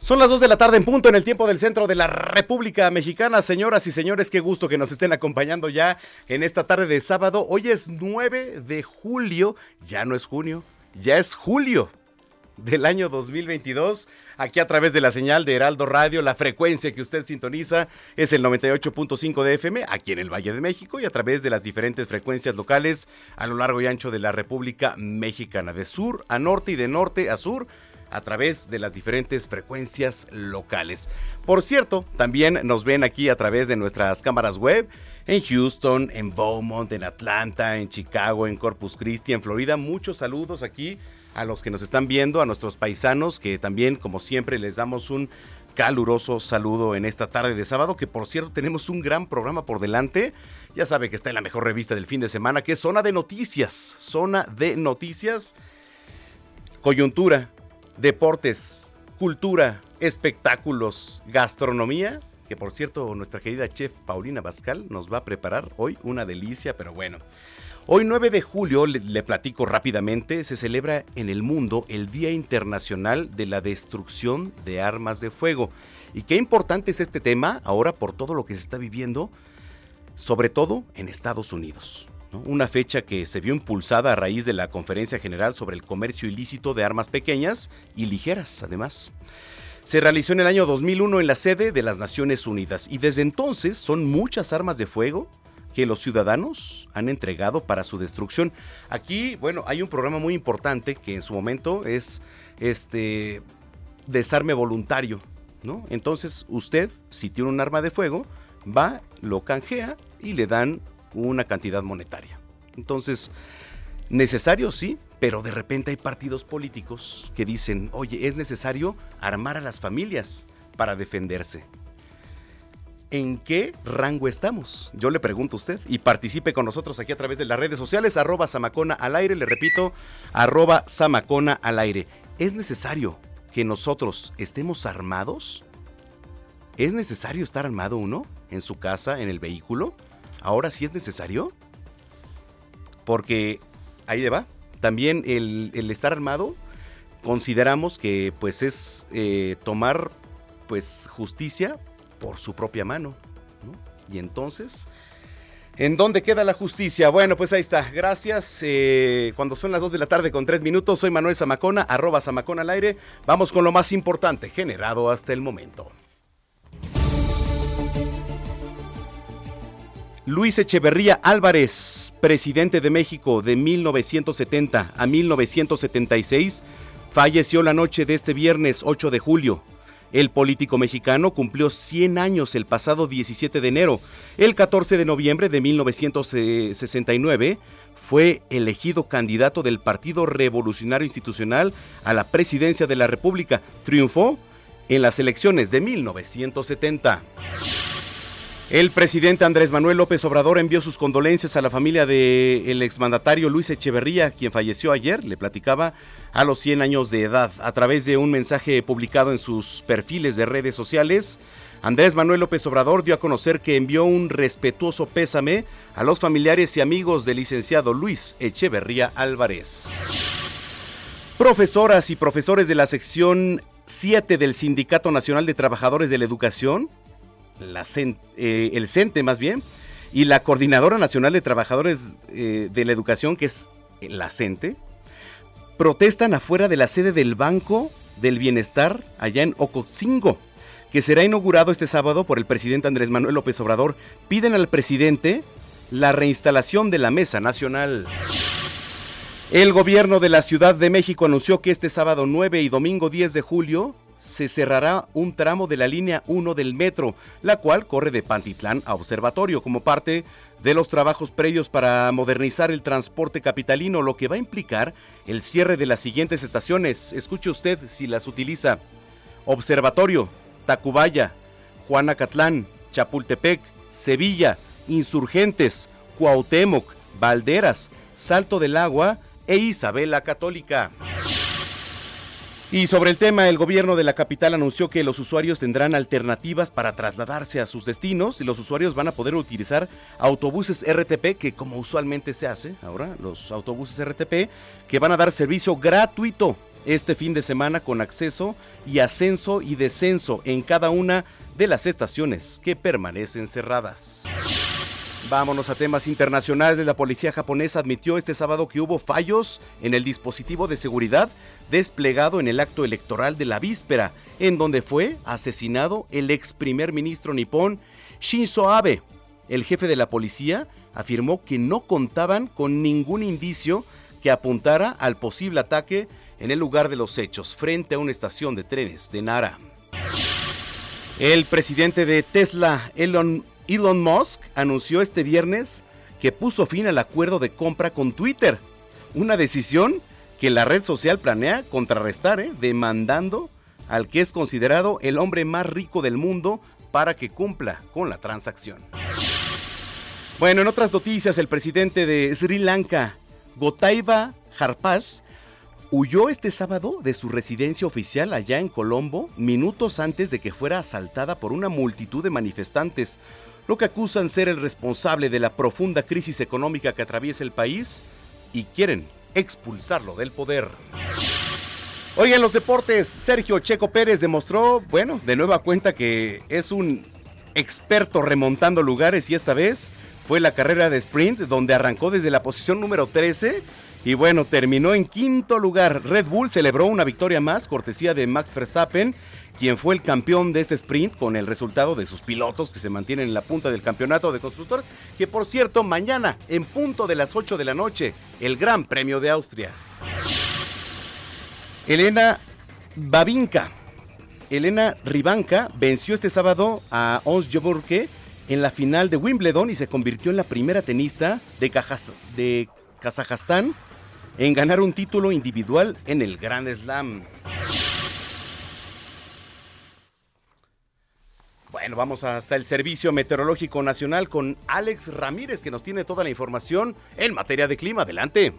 Son las 2 de la tarde en punto en el tiempo del centro de la República Mexicana. Señoras y señores, qué gusto que nos estén acompañando ya en esta tarde de sábado. Hoy es 9 de julio, ya no es junio, ya es julio del año 2022. Aquí a través de la señal de Heraldo Radio, la frecuencia que usted sintoniza es el 98.5 de FM, aquí en el Valle de México, y a través de las diferentes frecuencias locales a lo largo y ancho de la República Mexicana, de sur a norte y de norte a sur a través de las diferentes frecuencias locales. Por cierto, también nos ven aquí a través de nuestras cámaras web en Houston, en Beaumont, en Atlanta, en Chicago, en Corpus Christi, en Florida. Muchos saludos aquí a los que nos están viendo, a nuestros paisanos, que también, como siempre, les damos un caluroso saludo en esta tarde de sábado, que por cierto tenemos un gran programa por delante. Ya sabe que está en la mejor revista del fin de semana, que es Zona de Noticias. Zona de Noticias. Coyuntura, deportes, cultura, espectáculos, gastronomía, que por cierto nuestra querida chef Paulina Bascal nos va a preparar hoy una delicia, pero bueno. Hoy 9 de julio, le, le, platico rápidamente, se celebra en el mundo el Día Internacional de la Destrucción de Armas de Fuego. Y qué importante es este tema ahora por todo lo que se está viviendo, sobre todo en Estados Unidos. Una fecha que se vio impulsada a raíz de la Conferencia General sobre el Comercio Ilícito de Armas Pequeñas y Ligeras, además. Se realizó en el año 2001 en la sede de las Naciones Unidas y desde entonces son muchas armas de fuego que los ciudadanos han entregado para su destrucción. Aquí, bueno, hay un programa muy importante que en su momento es este desarme voluntario, ¿no? Entonces, usted, si tiene un arma de fuego, va, lo canjea y le dan una cantidad monetaria. Entonces, necesario sí, pero de repente hay partidos políticos que dicen, oye, es necesario armar a las familias para defenderse. ¿En qué rango estamos? Yo le pregunto a usted y participe con nosotros aquí a través de las redes sociales, arroba Samacona al aire, le repito, arroba Samacona al aire. ¿Es necesario que nosotros estemos armados? ¿Es necesario estar armado uno en su casa, en el vehículo? Ahora sí es necesario. Porque ahí le va. También el, estar armado consideramos que pues es eh, tomar pues justicia por su propia mano. ¿no? Y entonces, ¿en dónde queda la justicia? Bueno, pues ahí está. Gracias. Eh, cuando son las 2 de la tarde con 3 minutos, soy Manuel Zamacona, arroba Zamacona al aire. Vamos con lo más importante generado hasta el momento. Luis Echeverría Álvarez, presidente de México de 1970 a 1976, falleció la noche de este viernes 8 de julio. El político mexicano cumplió 100 años el pasado 17 de enero. El 14 de noviembre de 1969 fue elegido candidato del Partido Revolucionario Institucional a la presidencia de la República. Triunfó en las elecciones de 1970. El presidente Andrés Manuel López Obrador envió sus condolencias a la familia del exmandatario Luis Echeverría, quien falleció ayer, le platicaba, a los 100 años de edad. A través de un mensaje publicado en sus perfiles de redes sociales, Andrés Manuel López Obrador dio a conocer que envió un respetuoso pésame a los familiares y amigos del licenciado Luis Echeverría Álvarez. Profesoras y profesores de la sección 7 del Sindicato Nacional de Trabajadores de la Educación la eh, el CENTE más bien, y la Coordinadora Nacional de Trabajadores eh, de la Educación, que es la CENTE, protestan afuera de la sede del Banco del Bienestar allá en Ocotzingo, que será inaugurado este sábado por el presidente Andrés Manuel López Obrador. Piden al presidente la reinstalación de la Mesa Nacional. El gobierno de la Ciudad de México anunció que este sábado 9 y domingo 10 de julio se cerrará un tramo de la línea 1 del metro, la cual corre de Pantitlán a Observatorio como parte de los trabajos previos para modernizar el transporte capitalino, lo que va a implicar el cierre de las siguientes estaciones. Escuche usted si las utiliza. Observatorio, Tacubaya, Juanacatlán, Chapultepec, Sevilla, Insurgentes, Cuauhtémoc, Valderas, Salto del Agua e Isabela Católica. Y sobre el tema, el gobierno de la capital anunció que los usuarios tendrán alternativas para trasladarse a sus destinos y los usuarios van a poder utilizar autobuses RTP, que como usualmente se hace ahora, los autobuses RTP, que van a dar servicio gratuito este fin de semana con acceso y ascenso y descenso en cada una de las estaciones que permanecen cerradas. Vámonos a temas internacionales. La policía japonesa admitió este sábado que hubo fallos en el dispositivo de seguridad desplegado en el acto electoral de la víspera, en donde fue asesinado el ex primer ministro nipón Shinzo Abe. El jefe de la policía afirmó que no contaban con ningún indicio que apuntara al posible ataque en el lugar de los hechos, frente a una estación de trenes de Nara. El presidente de Tesla, Elon Elon Musk anunció este viernes que puso fin al acuerdo de compra con Twitter, una decisión que la red social planea contrarrestar, ¿eh? demandando al que es considerado el hombre más rico del mundo para que cumpla con la transacción. Bueno, en otras noticias, el presidente de Sri Lanka, Gotaiba Harpas, huyó este sábado de su residencia oficial allá en Colombo, minutos antes de que fuera asaltada por una multitud de manifestantes lo que acusan ser el responsable de la profunda crisis económica que atraviesa el país y quieren expulsarlo del poder. Hoy en los deportes, Sergio Checo Pérez demostró, bueno, de nueva cuenta que es un experto remontando lugares y esta vez fue la carrera de sprint donde arrancó desde la posición número 13 y bueno, terminó en quinto lugar. Red Bull celebró una victoria más, cortesía de Max Verstappen, quien fue el campeón de este sprint con el resultado de sus pilotos que se mantienen en la punta del campeonato de constructores, que por cierto, mañana, en punto de las 8 de la noche, el Gran Premio de Austria. Elena Babinka, Elena Ribanka venció este sábado a Ons Jabouke en la final de Wimbledon y se convirtió en la primera tenista de, de Kazajstán en ganar un título individual en el Grand Slam. Bueno, vamos hasta el Servicio Meteorológico Nacional con Alex Ramírez, que nos tiene toda la información en materia de clima. Adelante.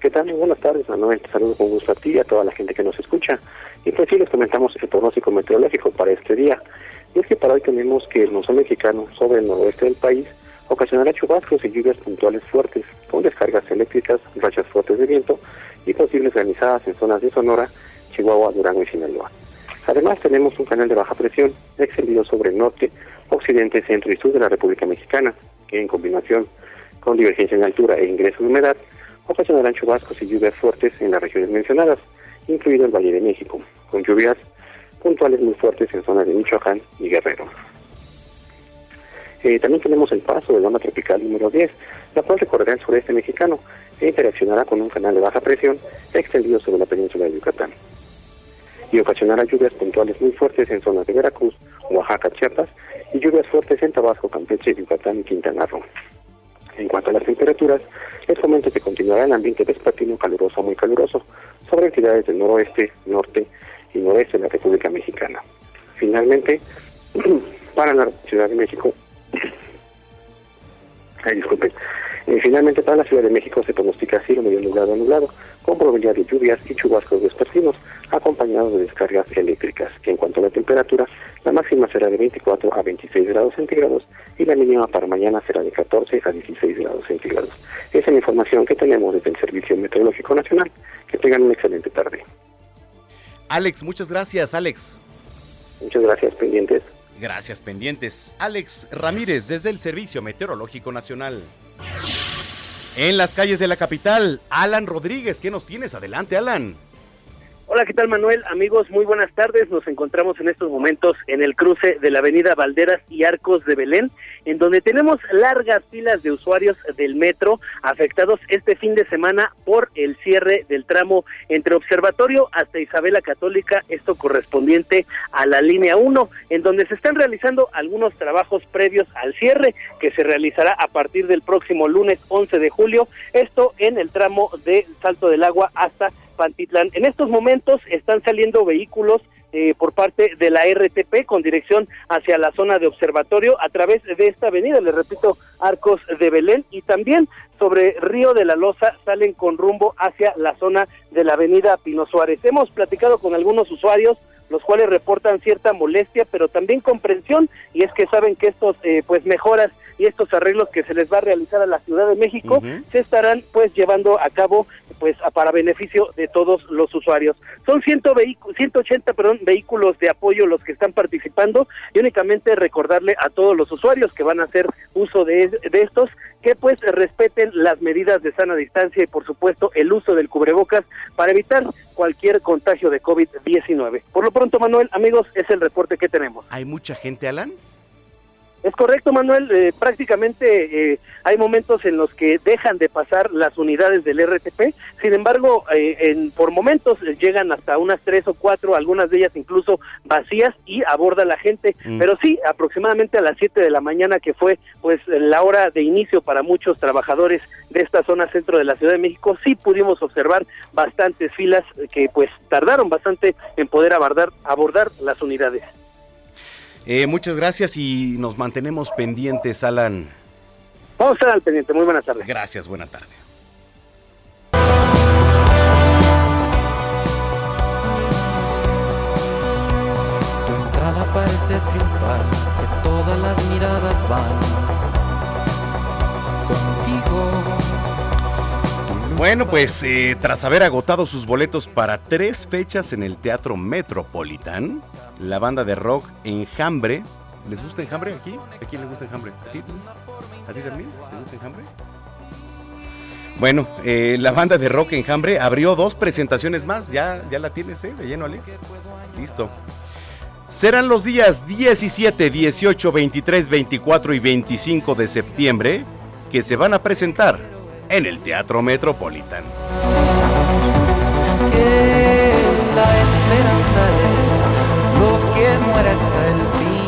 ¿Qué tal? Muy buenas tardes, Manuel. Te saludo con gusto a ti y a toda la gente que nos escucha. Y pues sí, les comentamos el pronóstico meteorológico para este día. Y es que para hoy tenemos que el monzón mexicano sobre el noroeste del país ocasionará chubascos y lluvias puntuales fuertes, con descargas eléctricas, rachas fuertes de viento y posibles granizadas en zonas de Sonora, Chihuahua, Durango y Sinaloa. Además, tenemos un canal de baja presión extendido sobre el norte, occidente, centro y sur de la República Mexicana, que en combinación con divergencia en altura e ingreso de humedad, ocasionarán chubascos y lluvias fuertes en las regiones mencionadas, incluido el Valle de México, con lluvias puntuales muy fuertes en zonas de Michoacán y Guerrero. Eh, también tenemos el paso de la onda tropical número 10, la cual recorrerá el sureste mexicano e interaccionará con un canal de baja presión extendido sobre la península de Yucatán y ocasionará lluvias puntuales muy fuertes en zonas de Veracruz, Oaxaca, Chiapas y lluvias fuertes en Tabasco, Campeche, Yucatán y Quintana Roo. En cuanto a las temperaturas, les comento que continuará el ambiente vespertino caluroso muy caluroso sobre entidades del noroeste, norte y noreste de la República Mexicana. Finalmente, para la Ciudad de México, ay, disculpen, eh, finalmente para la Ciudad de México se pronostica cielo medio nublado a nublado, con probabilidad de lluvias y chubascos vespertinos, acompañados de descargas eléctricas. En cuanto a la temperatura, la máxima será de 24 a 26 grados centígrados y la mínima para mañana será de 14 a 16 grados centígrados. Esa es la información que tenemos desde el Servicio Meteorológico Nacional. Que tengan una excelente tarde. Alex, muchas gracias, Alex. Muchas gracias, pendientes. Gracias, pendientes. Alex Ramírez, desde el Servicio Meteorológico Nacional. En las calles de la capital, Alan Rodríguez, ¿qué nos tienes? Adelante, Alan. Hola, ¿qué tal Manuel? Amigos, muy buenas tardes. Nos encontramos en estos momentos en el cruce de la avenida Valderas y Arcos de Belén, en donde tenemos largas filas de usuarios del metro afectados este fin de semana por el cierre del tramo entre Observatorio hasta Isabela Católica, esto correspondiente a la línea 1, en donde se están realizando algunos trabajos previos al cierre que se realizará a partir del próximo lunes 11 de julio, esto en el tramo de Salto del Agua hasta Pantitlán. En estos momentos están saliendo vehículos eh, por parte de la RTP con dirección hacia la zona de observatorio a través de esta avenida, le repito, Arcos de Belén y también sobre Río de la Loza salen con rumbo hacia la zona de la avenida Pino Suárez. Hemos platicado con algunos usuarios los cuales reportan cierta molestia, pero también comprensión, y es que saben que estos eh, pues mejoras y estos arreglos que se les va a realizar a la Ciudad de México se estarán pues llevando a cabo pues para beneficio de todos los usuarios. Son 100 180 perdón, vehículos de apoyo los que están participando y únicamente recordarle a todos los usuarios que van a hacer uso de, de estos que pues respeten las medidas de sana distancia y por supuesto el uso del cubrebocas para evitar cualquier contagio de COVID-19. Por lo pronto, Manuel, amigos, es el reporte que tenemos. ¿Hay mucha gente, Alan? Es correcto, Manuel. Eh, prácticamente eh, hay momentos en los que dejan de pasar las unidades del RTP. Sin embargo, eh, en, por momentos llegan hasta unas tres o cuatro, algunas de ellas incluso vacías y aborda la gente. Mm. Pero sí, aproximadamente a las siete de la mañana, que fue pues la hora de inicio para muchos trabajadores de esta zona centro de la Ciudad de México, sí pudimos observar bastantes filas que pues tardaron bastante en poder abordar, abordar las unidades. Eh, muchas gracias y nos mantenemos pendientes, Alan. Vamos a estar al pendiente. Muy buenas tardes. Gracias, buena tarde. Tu entrada parece triunfar, que todas las miradas van contigo. Bueno, pues eh, tras haber agotado sus boletos para tres fechas en el Teatro Metropolitan, la banda de rock Enjambre. ¿Les gusta Enjambre aquí? ¿A quién le gusta Enjambre? ¿A ti, ¿A ti también? ¿Te gusta Enjambre? Bueno, eh, la banda de rock Enjambre abrió dos presentaciones más. Ya, ya la tienes, ¿eh? De lleno, Alex. Listo. Serán los días 17, 18, 23, 24 y 25 de septiembre que se van a presentar en el Teatro Metropolitan. Que la esperanza muera hasta el fin.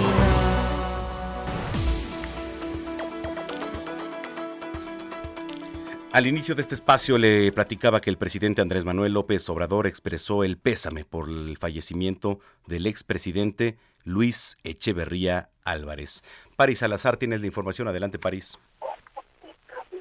Al inicio de este espacio le platicaba que el presidente Andrés Manuel López Obrador expresó el pésame por el fallecimiento del expresidente Luis Echeverría Álvarez. París Salazar, tienes la información. Adelante, París.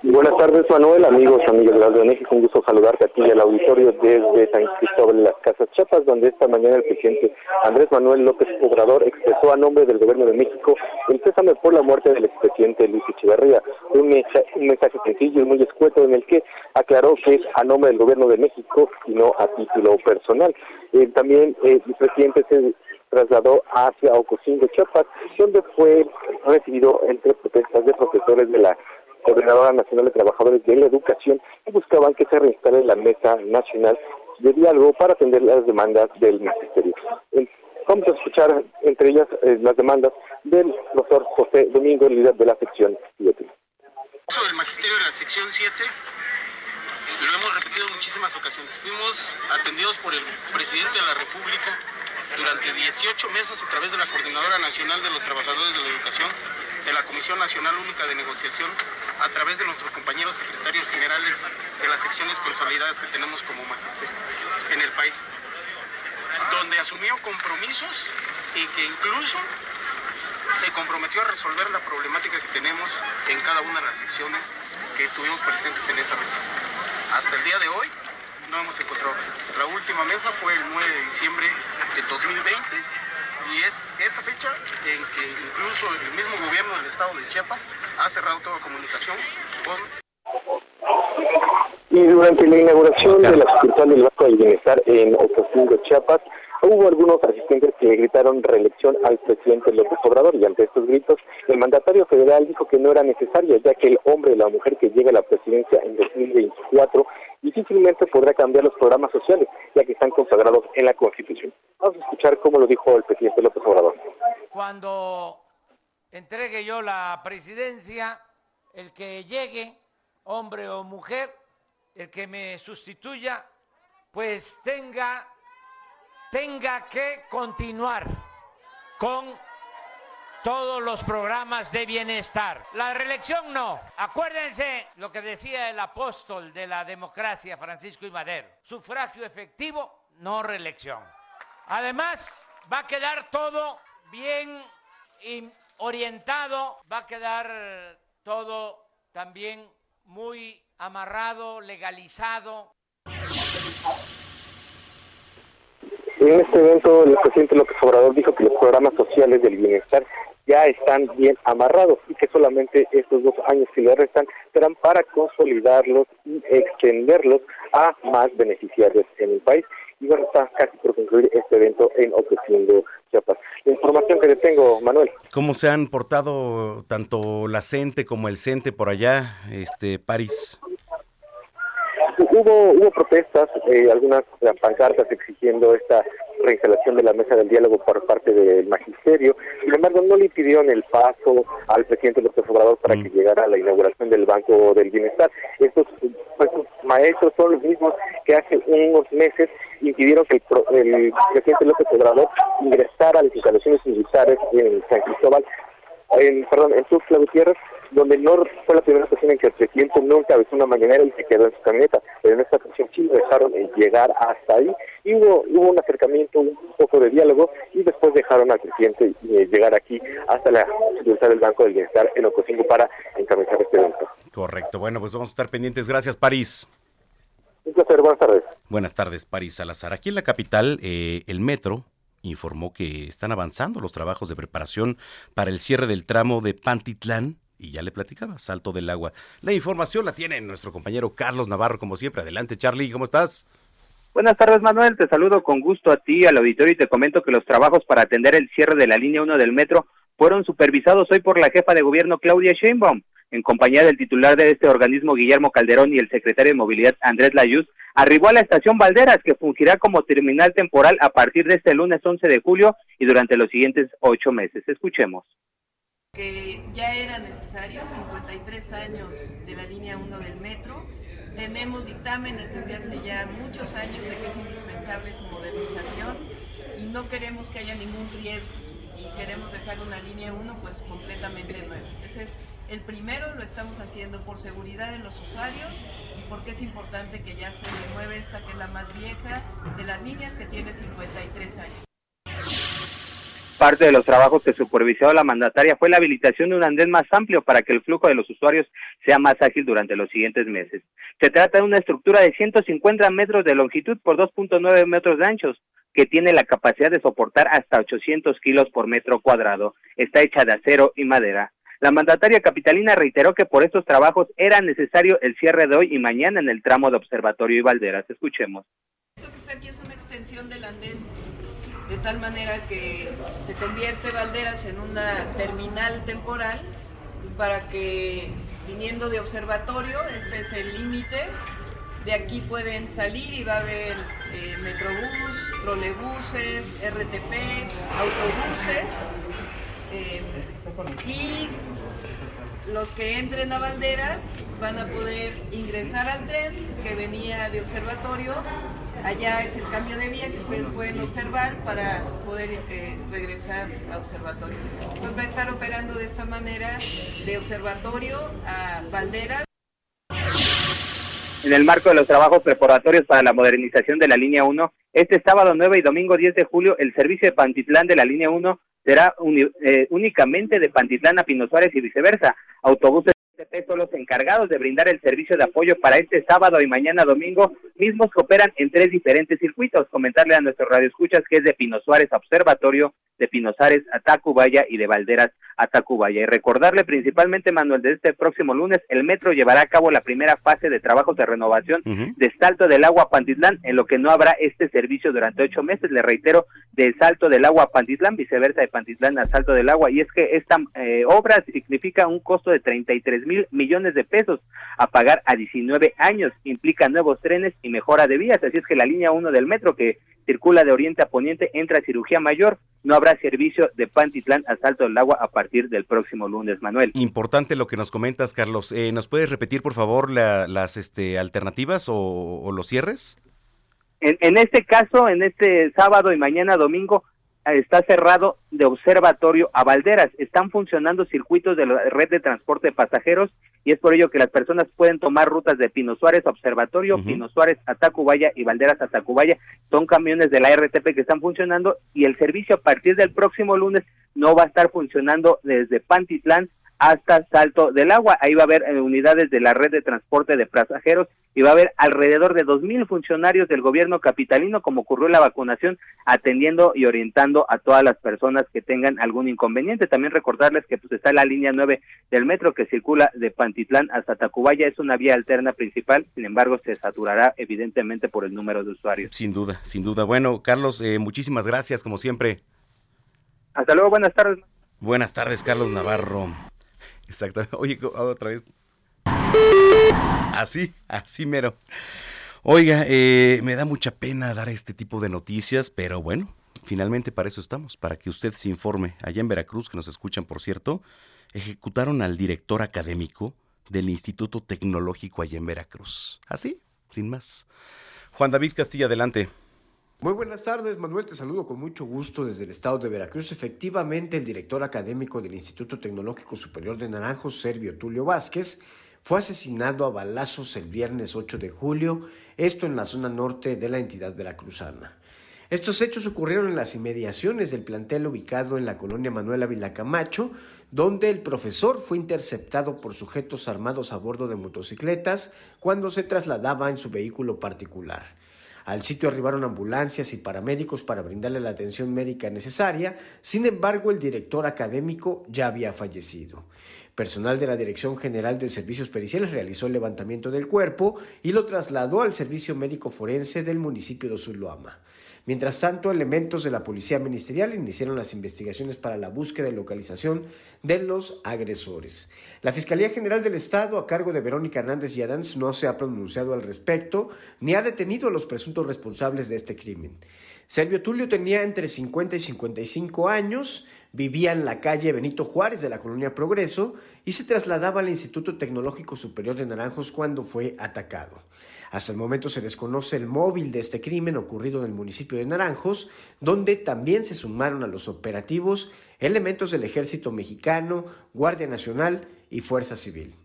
Buenas tardes, Manuel, amigos, amigas de de México. Un gusto saludarte aquí al auditorio desde San Cristóbal de las Casas Chiapas, donde esta mañana el presidente Andrés Manuel López Obrador expresó a nombre del gobierno de México el pésame por la muerte del expresidente Luis Echeverría. Un, mensaje, sencillo y muy escueto en el que aclaró que es a nombre del gobierno de México y no a título personal. Eh, también eh, el presidente se trasladó hacia Ocosingo, Chiapas, donde fue recibido entre protestas de profesores de la Coordinadora Nacional de Trabajadores de la Educación, y buscaban que se reinstale la Mesa Nacional de Diálogo para atender las demandas del magisterio. Vamos a escuchar entre ellas eh, las demandas del profesor José Domingo, líder de la sección 7. El magisterio de la sección 7 lo hemos repetido en muchísimas ocasiones. Fuimos atendidos por el presidente de la República durante 18 meses a través de la Coordinadora Nacional de los Trabajadores de la Educación, de la Comisión Nacional Única de Negociación, a través de nuestros compañeros secretarios generales de las secciones consolidadas que tenemos como magisterio en el país, donde asumió compromisos y que incluso se comprometió a resolver la problemática que tenemos en cada una de las secciones que estuvimos presentes en esa mesa. Hasta el día de hoy no hemos encontrado respuesta. La última mesa fue el 9 de diciembre del 2020 y es esta fecha en que incluso el mismo gobierno del estado de Chiapas ha cerrado toda comunicación con... Y durante la inauguración de la sucursal del Banco del Bienestar en Ocosingo, Chiapas, hubo algunos asistentes que gritaron reelección al presidente López Obrador y ante estos gritos el mandatario federal dijo que no era necesario ya que el hombre o la mujer que llegue a la presidencia en 2024 difícilmente podrá cambiar los programas sociales ya que están consagrados en la Constitución. Vamos a escuchar cómo lo dijo el presidente López Obrador. Cuando entregue yo la presidencia, el que llegue, hombre o mujer, el que me sustituya, pues tenga, tenga que continuar con todos los programas de bienestar. La reelección no. Acuérdense lo que decía el apóstol de la democracia, Francisco I. Madero. Sufragio efectivo, no reelección. Además, va a quedar todo bien orientado, va a quedar todo también muy amarrado, legalizado. En este evento, el presidente López Obrador dijo que los programas sociales del bienestar ya están bien amarrados y que solamente estos dos años que le restan serán para consolidarlos y extenderlos a más beneficiarios en el país. Y bueno, está casi por concluir este evento en Ocosingo, Chiapas. La información que le tengo, Manuel. ¿Cómo se han portado tanto la CENTE como el CENTE por allá, este París? Hubo, hubo protestas, eh, algunas pancartas exigiendo esta reinstalación de la mesa del diálogo por parte del magisterio. Sin embargo, no le impidieron el paso al presidente López Obrador para mm. que llegara a la inauguración del Banco del Bienestar. Estos, pues, maestros son los mismos que hace unos meses impidieron que el, presidente López Obrador ingresara a las instalaciones militares en San Cristóbal en, perdón, en Tuxtla Gutiérrez, donde no fue la primera ocasión en que el presidente no encabezó una mañanera y se quedó en su camioneta, pero en esta ocasión sí lo dejaron llegar hasta ahí, y hubo, hubo un acercamiento, un poco de diálogo, y después dejaron al presidente eh, llegar aquí hasta la sucursal del Banco del Bienestar en Ocosingo para encabezar este evento. Correcto, bueno, pues vamos a estar pendientes. Gracias, París. Un placer, buenas tardes. Buenas tardes, París Salazar. Aquí en la capital, eh, el metro informó que están avanzando los trabajos de preparación para el cierre del tramo de Pantitlán y ya le platicaba, Salto del Agua. La información la tiene nuestro compañero Carlos Navarro, como siempre. Adelante, Charlie, ¿cómo estás? Buenas tardes, Manuel. Te saludo con gusto a ti, al auditorio, y te comento que los trabajos para atender el cierre de la línea 1 del metro fueron supervisados hoy por la jefa de gobierno Claudia Sheinbaum, en compañía del titular de este organismo Guillermo Calderón y el secretario de Movilidad Andrés Layuz, arribó a la estación Valderas, que fungirá como terminal temporal a partir de este lunes 11 de julio y durante los siguientes ocho meses. Escuchemos. Que ya era necesario, 53 años de la línea 1 del metro. Tenemos dictámenes desde hace ya muchos años de que es indispensable su modernización y no queremos que haya ningún riesgo y queremos dejar una línea 1 pues completamente nueva. Ese es el primero, lo estamos haciendo por seguridad de los usuarios y porque es importante que ya se remueve esta que es la más vieja de las líneas que tiene 53 años. Parte de los trabajos que supervisó la mandataria fue la habilitación de un andén más amplio para que el flujo de los usuarios sea más ágil durante los siguientes meses. Se trata de una estructura de 150 metros de longitud por 2.9 metros de anchos, que tiene la capacidad de soportar hasta 800 kilos por metro cuadrado. Está hecha de acero y madera. La mandataria capitalina reiteró que por estos trabajos era necesario el cierre de hoy y mañana en el tramo de Observatorio y Valderas. Escuchemos. Esto que está aquí es una extensión del andén de tal manera que se convierte Valderas en una terminal temporal para que viniendo de observatorio, este es el límite, de aquí pueden salir y va a haber eh, metrobús, trolebuses, RTP, autobuses eh, y los que entren a Valderas van a poder ingresar al tren que venía de observatorio Allá es el cambio de vía que ustedes pueden observar para poder eh, regresar a observatorio. Entonces va a estar operando de esta manera de observatorio a Valderas. En el marco de los trabajos preparatorios para la modernización de la línea 1, este sábado 9 y domingo 10 de julio, el servicio de Pantitlán de la línea 1 será eh, únicamente de Pantitlán a Pino Suárez y viceversa. Autobuses son los encargados de brindar el servicio de apoyo para este sábado y mañana domingo, mismos que operan en tres diferentes circuitos. Comentarle a nuestros radioescuchas que es de Pino Suárez Observatorio, de Pinozares a Tacubaya y de Valderas a Tacubaya. Y recordarle principalmente, Manuel, de este próximo lunes, el metro llevará a cabo la primera fase de trabajos de renovación de Salto del Agua a Pantitlán, en lo que no habrá este servicio durante ocho meses. Le reitero, de Salto del Agua a Pantitlán, viceversa de Pantitlán a Salto del Agua. Y es que esta eh, obra significa un costo de 33 mil millones de pesos a pagar a 19 años. Implica nuevos trenes y mejora de vías. Así es que la línea 1 del metro, que circula de oriente a poniente, entra a cirugía mayor, no habrá servicio de Pantitlán a Salto del Agua a partir del próximo lunes, Manuel. Importante lo que nos comentas, Carlos. Eh, ¿Nos puedes repetir, por favor, las este, alternativas o, los cierres? En, en este caso, en este sábado y mañana domingo, está cerrado de observatorio a Valderas. Están funcionando circuitos de la red de transporte de pasajeros y es por ello que las personas pueden tomar rutas de Pino Suárez a Observatorio, Pino Suárez a Tacubaya y Valderas a Tacubaya. Son camiones de la RTP que están funcionando y el servicio a partir del próximo lunes no va a estar funcionando desde Pantitlán hasta Salto del Agua. Ahí va a haber eh, unidades de la red de transporte de pasajeros y va a haber alrededor de dos mil funcionarios del gobierno capitalino, como ocurrió en la vacunación, atendiendo y orientando a todas las personas que tengan algún inconveniente. También recordarles que pues está la línea 9 del metro que circula de Pantitlán hasta Tacubaya, es una vía alterna principal, sin embargo se saturará evidentemente por el número de usuarios. Sin duda, sin duda. Bueno, Carlos, eh, muchísimas gracias como siempre. Hasta luego, buenas tardes. Buenas tardes, Carlos Navarro. Exactamente. Oye, otra vez. Así, así mero. Oiga, eh, me da mucha pena dar este tipo de noticias, pero bueno, finalmente para eso estamos, para que usted se informe. Allá en Veracruz, que nos escuchan, por cierto, ejecutaron al director académico del Instituto Tecnológico allá en Veracruz. Así, sin más. Juan David Castilla, adelante. Muy buenas tardes, Manuel. Te saludo con mucho gusto desde el estado de Veracruz. Efectivamente, el director académico del Instituto Tecnológico Superior de Naranjos, Servio Tulio Vázquez, fue asesinado a balazos el viernes 8 de julio, esto en la zona norte de la entidad veracruzana. Estos hechos ocurrieron en las inmediaciones del plantel ubicado en la colonia Manuel Ávila Camacho, donde el profesor fue interceptado por sujetos armados a bordo de motocicletas cuando se trasladaba en su vehículo particular. Al sitio arribaron ambulancias y paramédicos para brindarle la atención médica necesaria, sin embargo el director académico ya había fallecido. Personal de la Dirección General de Servicios Periciales realizó el levantamiento del cuerpo y lo trasladó al Servicio Médico Forense del municipio de Zuluama. Mientras tanto, elementos de la Policía Ministerial iniciaron las investigaciones para la búsqueda y localización de los agresores. La Fiscalía General del Estado, a cargo de Verónica Hernández y Adams, no se ha pronunciado al respecto ni ha detenido a los presuntos responsables de este crimen. Servio Tulio tenía entre 50 y 55 años, vivía en la calle Benito Juárez de la colonia Progreso y se trasladaba al Instituto Tecnológico Superior de Naranjos cuando fue atacado. Hasta el momento se desconoce el móvil de este crimen ocurrido en el municipio de Naranjos, donde también se sumaron a los operativos elementos del ejército mexicano, Guardia Nacional y Fuerza Civil.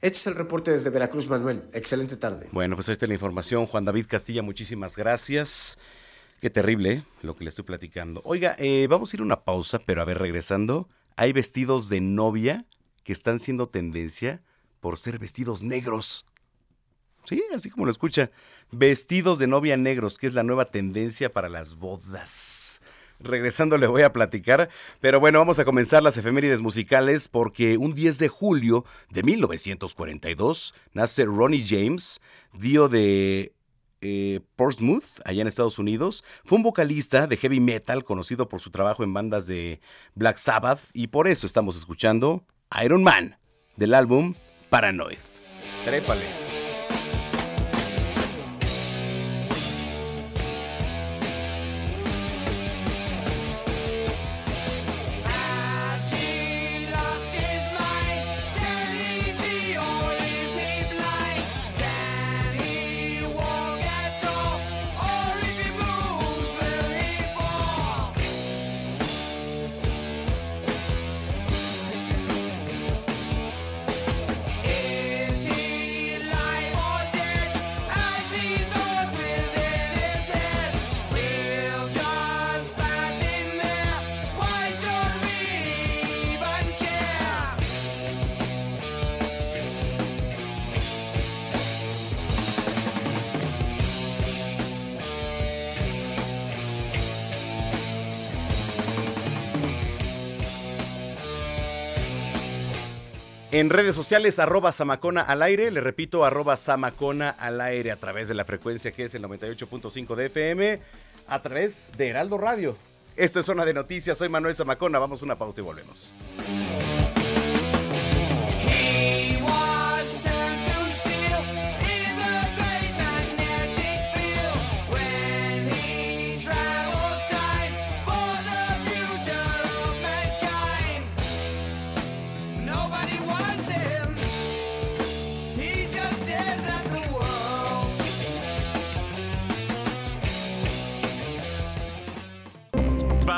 Este es el reporte desde Veracruz, Manuel. Excelente tarde. Bueno, pues ahí está la información. Juan David Castilla, muchísimas gracias. Qué terrible ¿eh? lo que le estoy platicando. Oiga, eh, vamos a ir a una pausa, pero a ver, regresando, hay vestidos de novia que están siendo tendencia por ser vestidos negros. Sí, así como lo escucha. Vestidos de novia negros, que es la nueva tendencia para las bodas. Regresando le voy a platicar, pero bueno, vamos a comenzar las efemérides musicales porque un 10 de julio de 1942 nace Ronnie James, dio de eh, Portsmouth, allá en Estados Unidos. Fue un vocalista de heavy metal conocido por su trabajo en bandas de Black Sabbath y por eso estamos escuchando Iron Man del álbum Paranoid. Trépale. En redes sociales, arroba Samacona al aire. Le repito, arroba Samacona al aire a través de la frecuencia que es el 98.5 de FM, a través de Heraldo Radio. Esto es Zona de Noticias. Soy Manuel Zamacona. Vamos a una pausa y volvemos.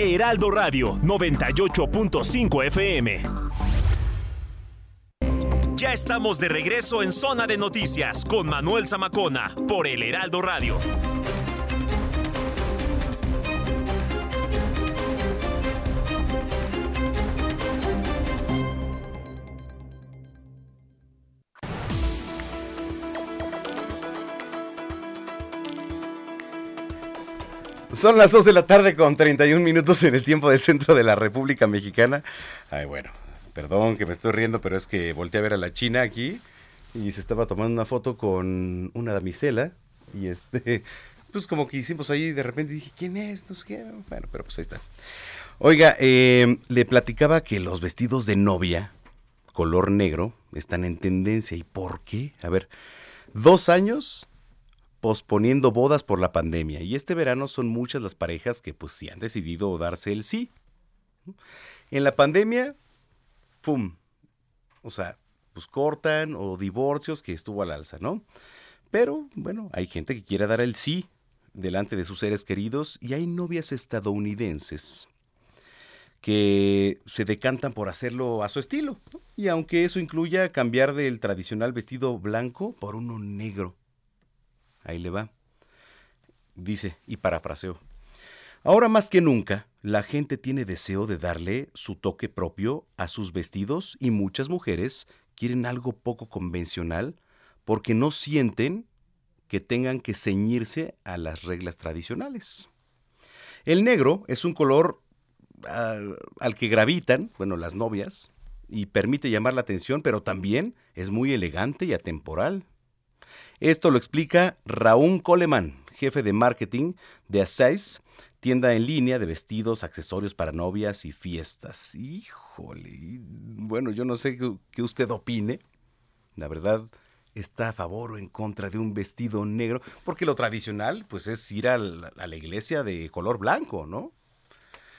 Heraldo Radio 98.5 FM. Ya estamos de regreso en Zona de Noticias con Manuel Zamacona por el Heraldo Radio. Son las 2 de la tarde con 31 minutos en el tiempo del centro de la República Mexicana. Ay, bueno, perdón que me estoy riendo, pero es que volteé a ver a la China aquí y se estaba tomando una foto con una damisela y este, pues como que hicimos ahí de repente dije, ¿quién es? No sé qué. Bueno, pero pues ahí está. Oiga, eh, le platicaba que los vestidos de novia color negro están en tendencia. ¿Y por qué? A ver, dos años posponiendo bodas por la pandemia. Y este verano son muchas las parejas que pues sí han decidido darse el sí. En la pandemia, ¡fum! O sea, pues cortan o divorcios que estuvo al alza, ¿no? Pero bueno, hay gente que quiere dar el sí delante de sus seres queridos y hay novias estadounidenses que se decantan por hacerlo a su estilo. Y aunque eso incluya cambiar del tradicional vestido blanco por uno negro. Ahí le va. Dice, y parafraseo. Ahora más que nunca, la gente tiene deseo de darle su toque propio a sus vestidos y muchas mujeres quieren algo poco convencional porque no sienten que tengan que ceñirse a las reglas tradicionales. El negro es un color al, al, que gravitan, bueno, las novias, y permite llamar la atención, pero también es muy elegante y atemporal. Esto lo explica Raúl Coleman, jefe de marketing de Asais, tienda en línea de vestidos, accesorios para novias y fiestas. Híjole, bueno, yo no sé qué usted opine. La verdad, está a favor o en contra de un vestido negro, porque lo tradicional, pues, es ir a la, iglesia de color blanco, ¿no?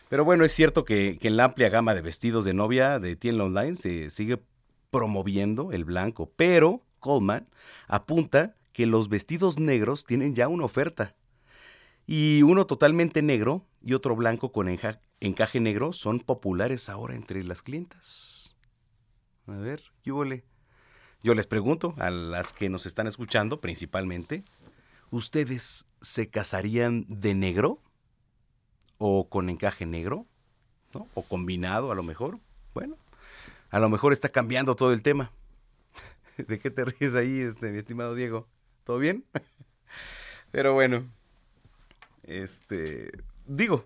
Pero bueno, es cierto que, que, en la amplia gama de vestidos de novia de tienda online se sigue promoviendo el blanco, pero Coleman apunta que los vestidos negros tienen ya una oferta. Y uno totalmente negro y otro blanco con encaje negro son populares ahora entre las clientas. A ver, ¿qué? Yo les pregunto a las que nos están escuchando principalmente, ¿ustedes se casarían de negro? ¿O con encaje negro? ¿No? ¿O combinado a lo mejor? Bueno, a lo mejor está cambiando todo el tema. ¿De qué te ríes ahí, este, mi estimado Diego? ¿Todo bien? Pero bueno, este, digo,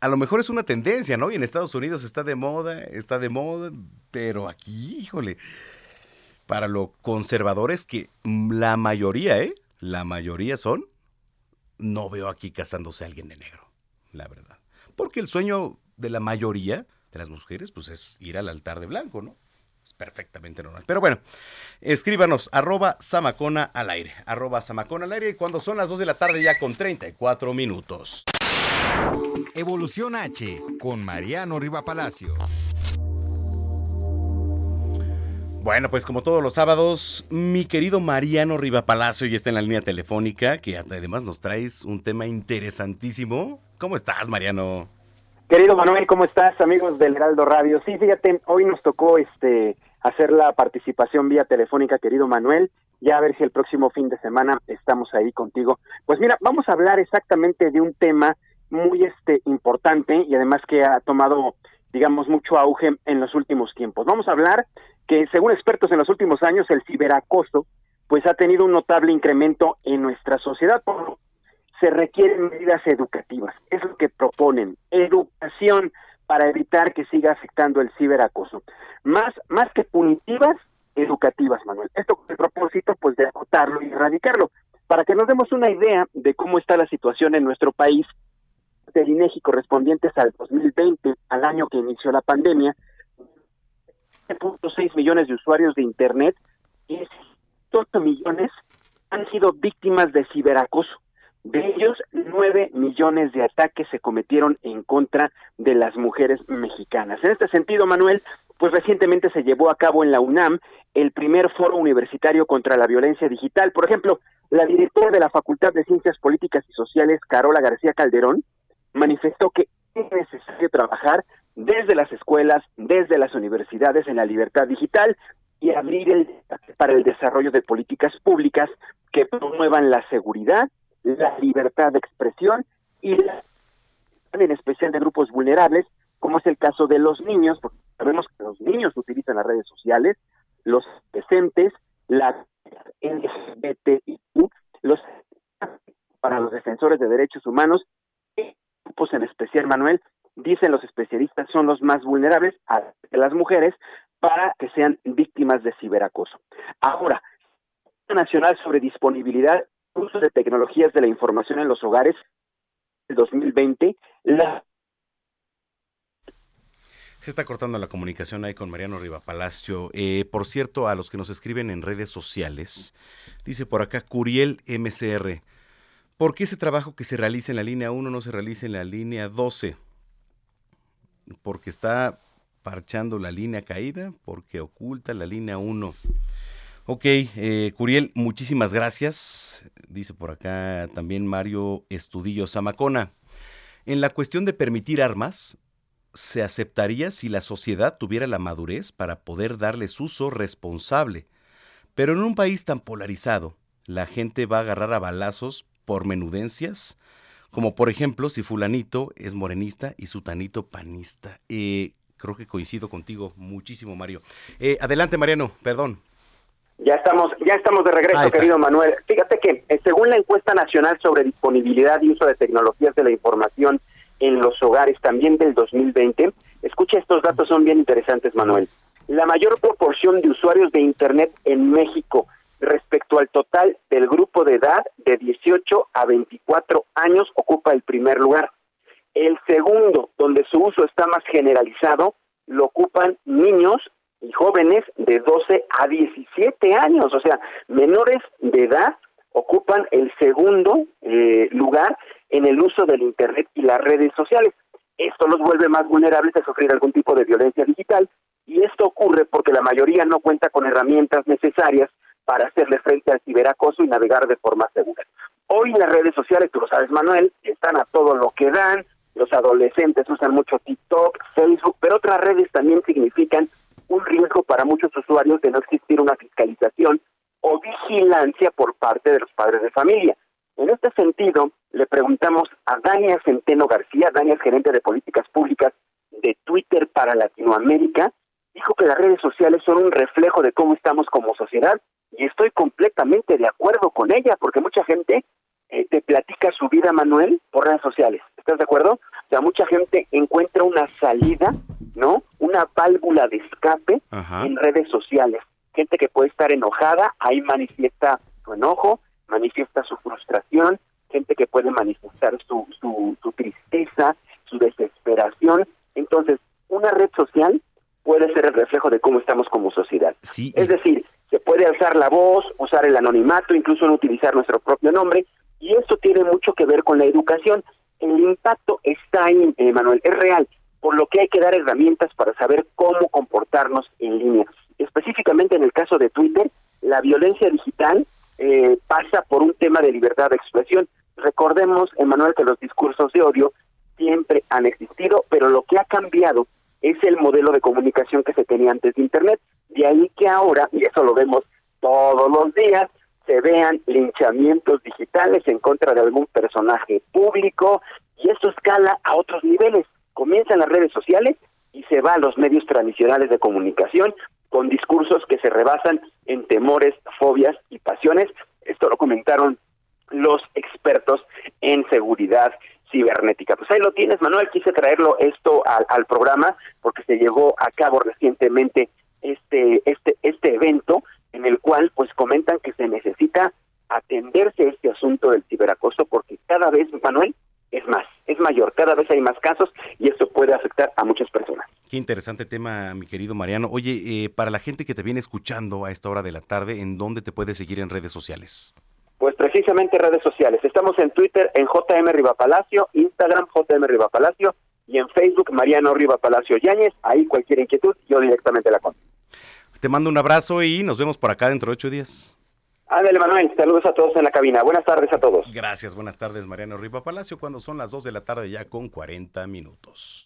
a lo mejor es una tendencia, ¿no? Y en Estados Unidos está de moda, está de moda, pero aquí, híjole, para los conservadores que la mayoría, ¿eh? La mayoría son, no veo aquí casándose alguien de negro, la verdad. Porque el sueño de la mayoría de las mujeres, pues es ir al altar de blanco, ¿no? Es perfectamente normal. Pero bueno, escríbanos, arroba Samacona al aire, arroba Samacona al aire, y cuando son las 2 de la tarde ya con 34 minutos. Evolución H, con Mariano Riva Palacio. Bueno, pues como todos los sábados, mi querido Mariano Riva Palacio ya está en la línea telefónica, que además nos traes un tema interesantísimo. ¿Cómo estás, Mariano? Querido Manuel, ¿cómo estás, amigos del Heraldo Radio? Sí, fíjate, hoy nos tocó este hacer la participación vía telefónica, querido Manuel. Ya a ver si el próximo fin de semana estamos ahí contigo. Pues mira, vamos a hablar exactamente de un tema muy este importante y además que ha tomado, digamos, mucho auge en los últimos tiempos. Vamos a hablar que según expertos en los últimos años el ciberacoso pues ha tenido un notable incremento en nuestra sociedad, por se requieren medidas educativas. Es lo que proponen, educación para evitar que siga afectando el ciberacoso. Más, más que punitivas, educativas, Manuel. Esto con el propósito pues de acotarlo y erradicarlo. Para que nos demos una idea de cómo está la situación en nuestro país, del INEGI correspondientes al 2020, al año que inició la pandemia, 7.6 millones de usuarios de Internet y 8 millones han sido víctimas de ciberacoso. De ellos, 9 millones de ataques se cometieron en contra de las mujeres mexicanas. En este sentido, Manuel, pues recientemente se llevó a cabo en la UNAM el primer foro universitario contra la violencia digital. Por ejemplo, la directora de la Facultad de Ciencias Políticas y Sociales, Carola García Calderón, manifestó que es necesario trabajar desde las escuelas, desde las universidades en la libertad digital y abrir el para el desarrollo de políticas públicas que promuevan la seguridad, la libertad de expresión y la, en especial de grupos vulnerables, como es el caso de los niños, porque sabemos que los niños utilizan las redes sociales, los adolescentes, la LGBTIQ, los para los defensores de derechos humanos, grupos en especial, Manuel, dicen los especialistas, son los más vulnerables a las mujeres para que sean víctimas de ciberacoso. Ahora, Nacional sobre Disponibilidad uso de tecnologías de la información en los hogares el 2020 la se está cortando la comunicación ahí con Mariano Riva Palacio. Eh, por cierto, a los que nos escriben en redes sociales, dice por acá Curiel MCR, ¿por qué ese trabajo que se realiza en la línea 1 no se realiza en la línea 12? Porque está parchando la línea caída, porque oculta la línea 1. Ok, eh, Curiel, muchísimas gracias. Dice por acá también Mario Estudillo Zamacona. En la cuestión de permitir armas, se aceptaría si la sociedad tuviera la madurez para poder darles uso responsable. Pero en un país tan polarizado, la gente va a agarrar a balazos por menudencias, como por ejemplo si fulanito es morenista y sutanito panista. Eh, creo que coincido contigo muchísimo, Mario. Eh, adelante, Mariano, perdón. Ya estamos, ya estamos de regreso, querido Manuel. Fíjate que eh, según la encuesta nacional sobre disponibilidad y uso de tecnologías de la información en los hogares también del 2020, escucha estos datos son bien interesantes, Manuel. La mayor proporción de usuarios de Internet en México respecto al total del grupo de edad de 18 a 24 años ocupa el primer lugar. El segundo, donde su uso está más generalizado, lo ocupan niños y jóvenes de 12 a 17 años, o sea, menores de edad ocupan el segundo eh, lugar en el uso del Internet y las redes sociales. Esto los vuelve más vulnerables a sufrir algún tipo de violencia digital y esto ocurre porque la mayoría no cuenta con herramientas necesarias para hacerle frente al ciberacoso y navegar de forma segura. Hoy las redes sociales, tú lo sabes Manuel, están a todo lo que dan, los adolescentes usan mucho TikTok, Facebook, pero otras redes también significan un riesgo para muchos usuarios de no existir una fiscalización o vigilancia por parte de los padres de familia. En este sentido, le preguntamos a Dania Centeno García, Dania es gerente de políticas públicas de Twitter para Latinoamérica, dijo que las redes sociales son un reflejo de cómo estamos como sociedad y estoy completamente de acuerdo con ella porque mucha gente eh, te platica su vida, Manuel, por redes sociales. ¿Estás de acuerdo? O sea, mucha gente encuentra una salida, ¿no? Una válvula de escape en redes sociales. Gente que puede estar enojada, ahí manifiesta su enojo, manifiesta su frustración, gente que puede manifestar su, su, su tristeza, su desesperación. Entonces, una red social puede ser el reflejo de cómo estamos como sociedad. Sí, es decir, se puede alzar la voz, usar el anonimato, incluso no utilizar nuestro propio nombre, y esto tiene mucho que ver con la educación. El impacto está ahí, eh, Manuel, es real, por lo que hay que dar herramientas para saber cómo comportarnos en línea. Específicamente en el caso de Twitter, la violencia digital eh, pasa por un tema de libertad de expresión. Recordemos, Emanuel, que los discursos de odio siempre han existido, pero lo que ha cambiado es el modelo de comunicación que se tenía antes de Internet. De ahí que ahora, y eso lo vemos todos los días, se vean linchamientos digitales en contra de algún personaje público y esto escala a otros niveles. Comienza en las redes sociales y se va a los medios tradicionales de comunicación con discursos que se rebasan en temores, fobias y pasiones. Esto lo comentaron los expertos en seguridad cibernética. Pues ahí lo tienes, Manuel. Quise traerlo esto al, al programa porque se llevó a cabo recientemente este este este evento en el cual pues comentan que se necesita atenderse este asunto del ciberacoso porque cada vez, Manuel, es más. es mayor. Cada vez hay más casos y esto puede afectar a muchas personas. Qué interesante tema, mi querido Mariano. Oye, eh, para la gente que te viene escuchando a esta hora de la tarde, ¿en dónde te puede seguir en redes sociales? Pues precisamente redes sociales. Estamos en Twitter en JM Rivapalacio, Instagram JM Rivapalacio y en Facebook Mariano Riva Palacio Yáñez. Ahí cualquier inquietud, yo directamente la conto. Te mando un abrazo y nos vemos por acá dentro de ocho días. Ándale, Manuel. Saludos a todos en la cabina. Buenas tardes a todos. Gracias, buenas tardes, Mariano Riva Palacio, cuando son las 2 de la tarde ya con 40 minutos.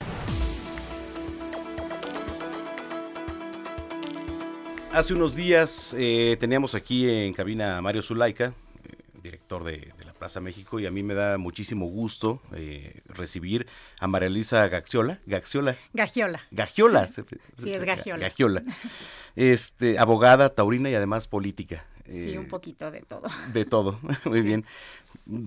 Hace unos días eh, teníamos aquí en cabina a Mario Zulaika, eh, director de, Plaza México, y a mí me da muchísimo gusto eh, recibir a María Luisa Gaxiola. Gaxiola. Gagiola. Gagiola. Sí, es Gagiola. Gagiola. Este, abogada, taurina y además política. Sí, un poquito de todo. De todo, muy bien.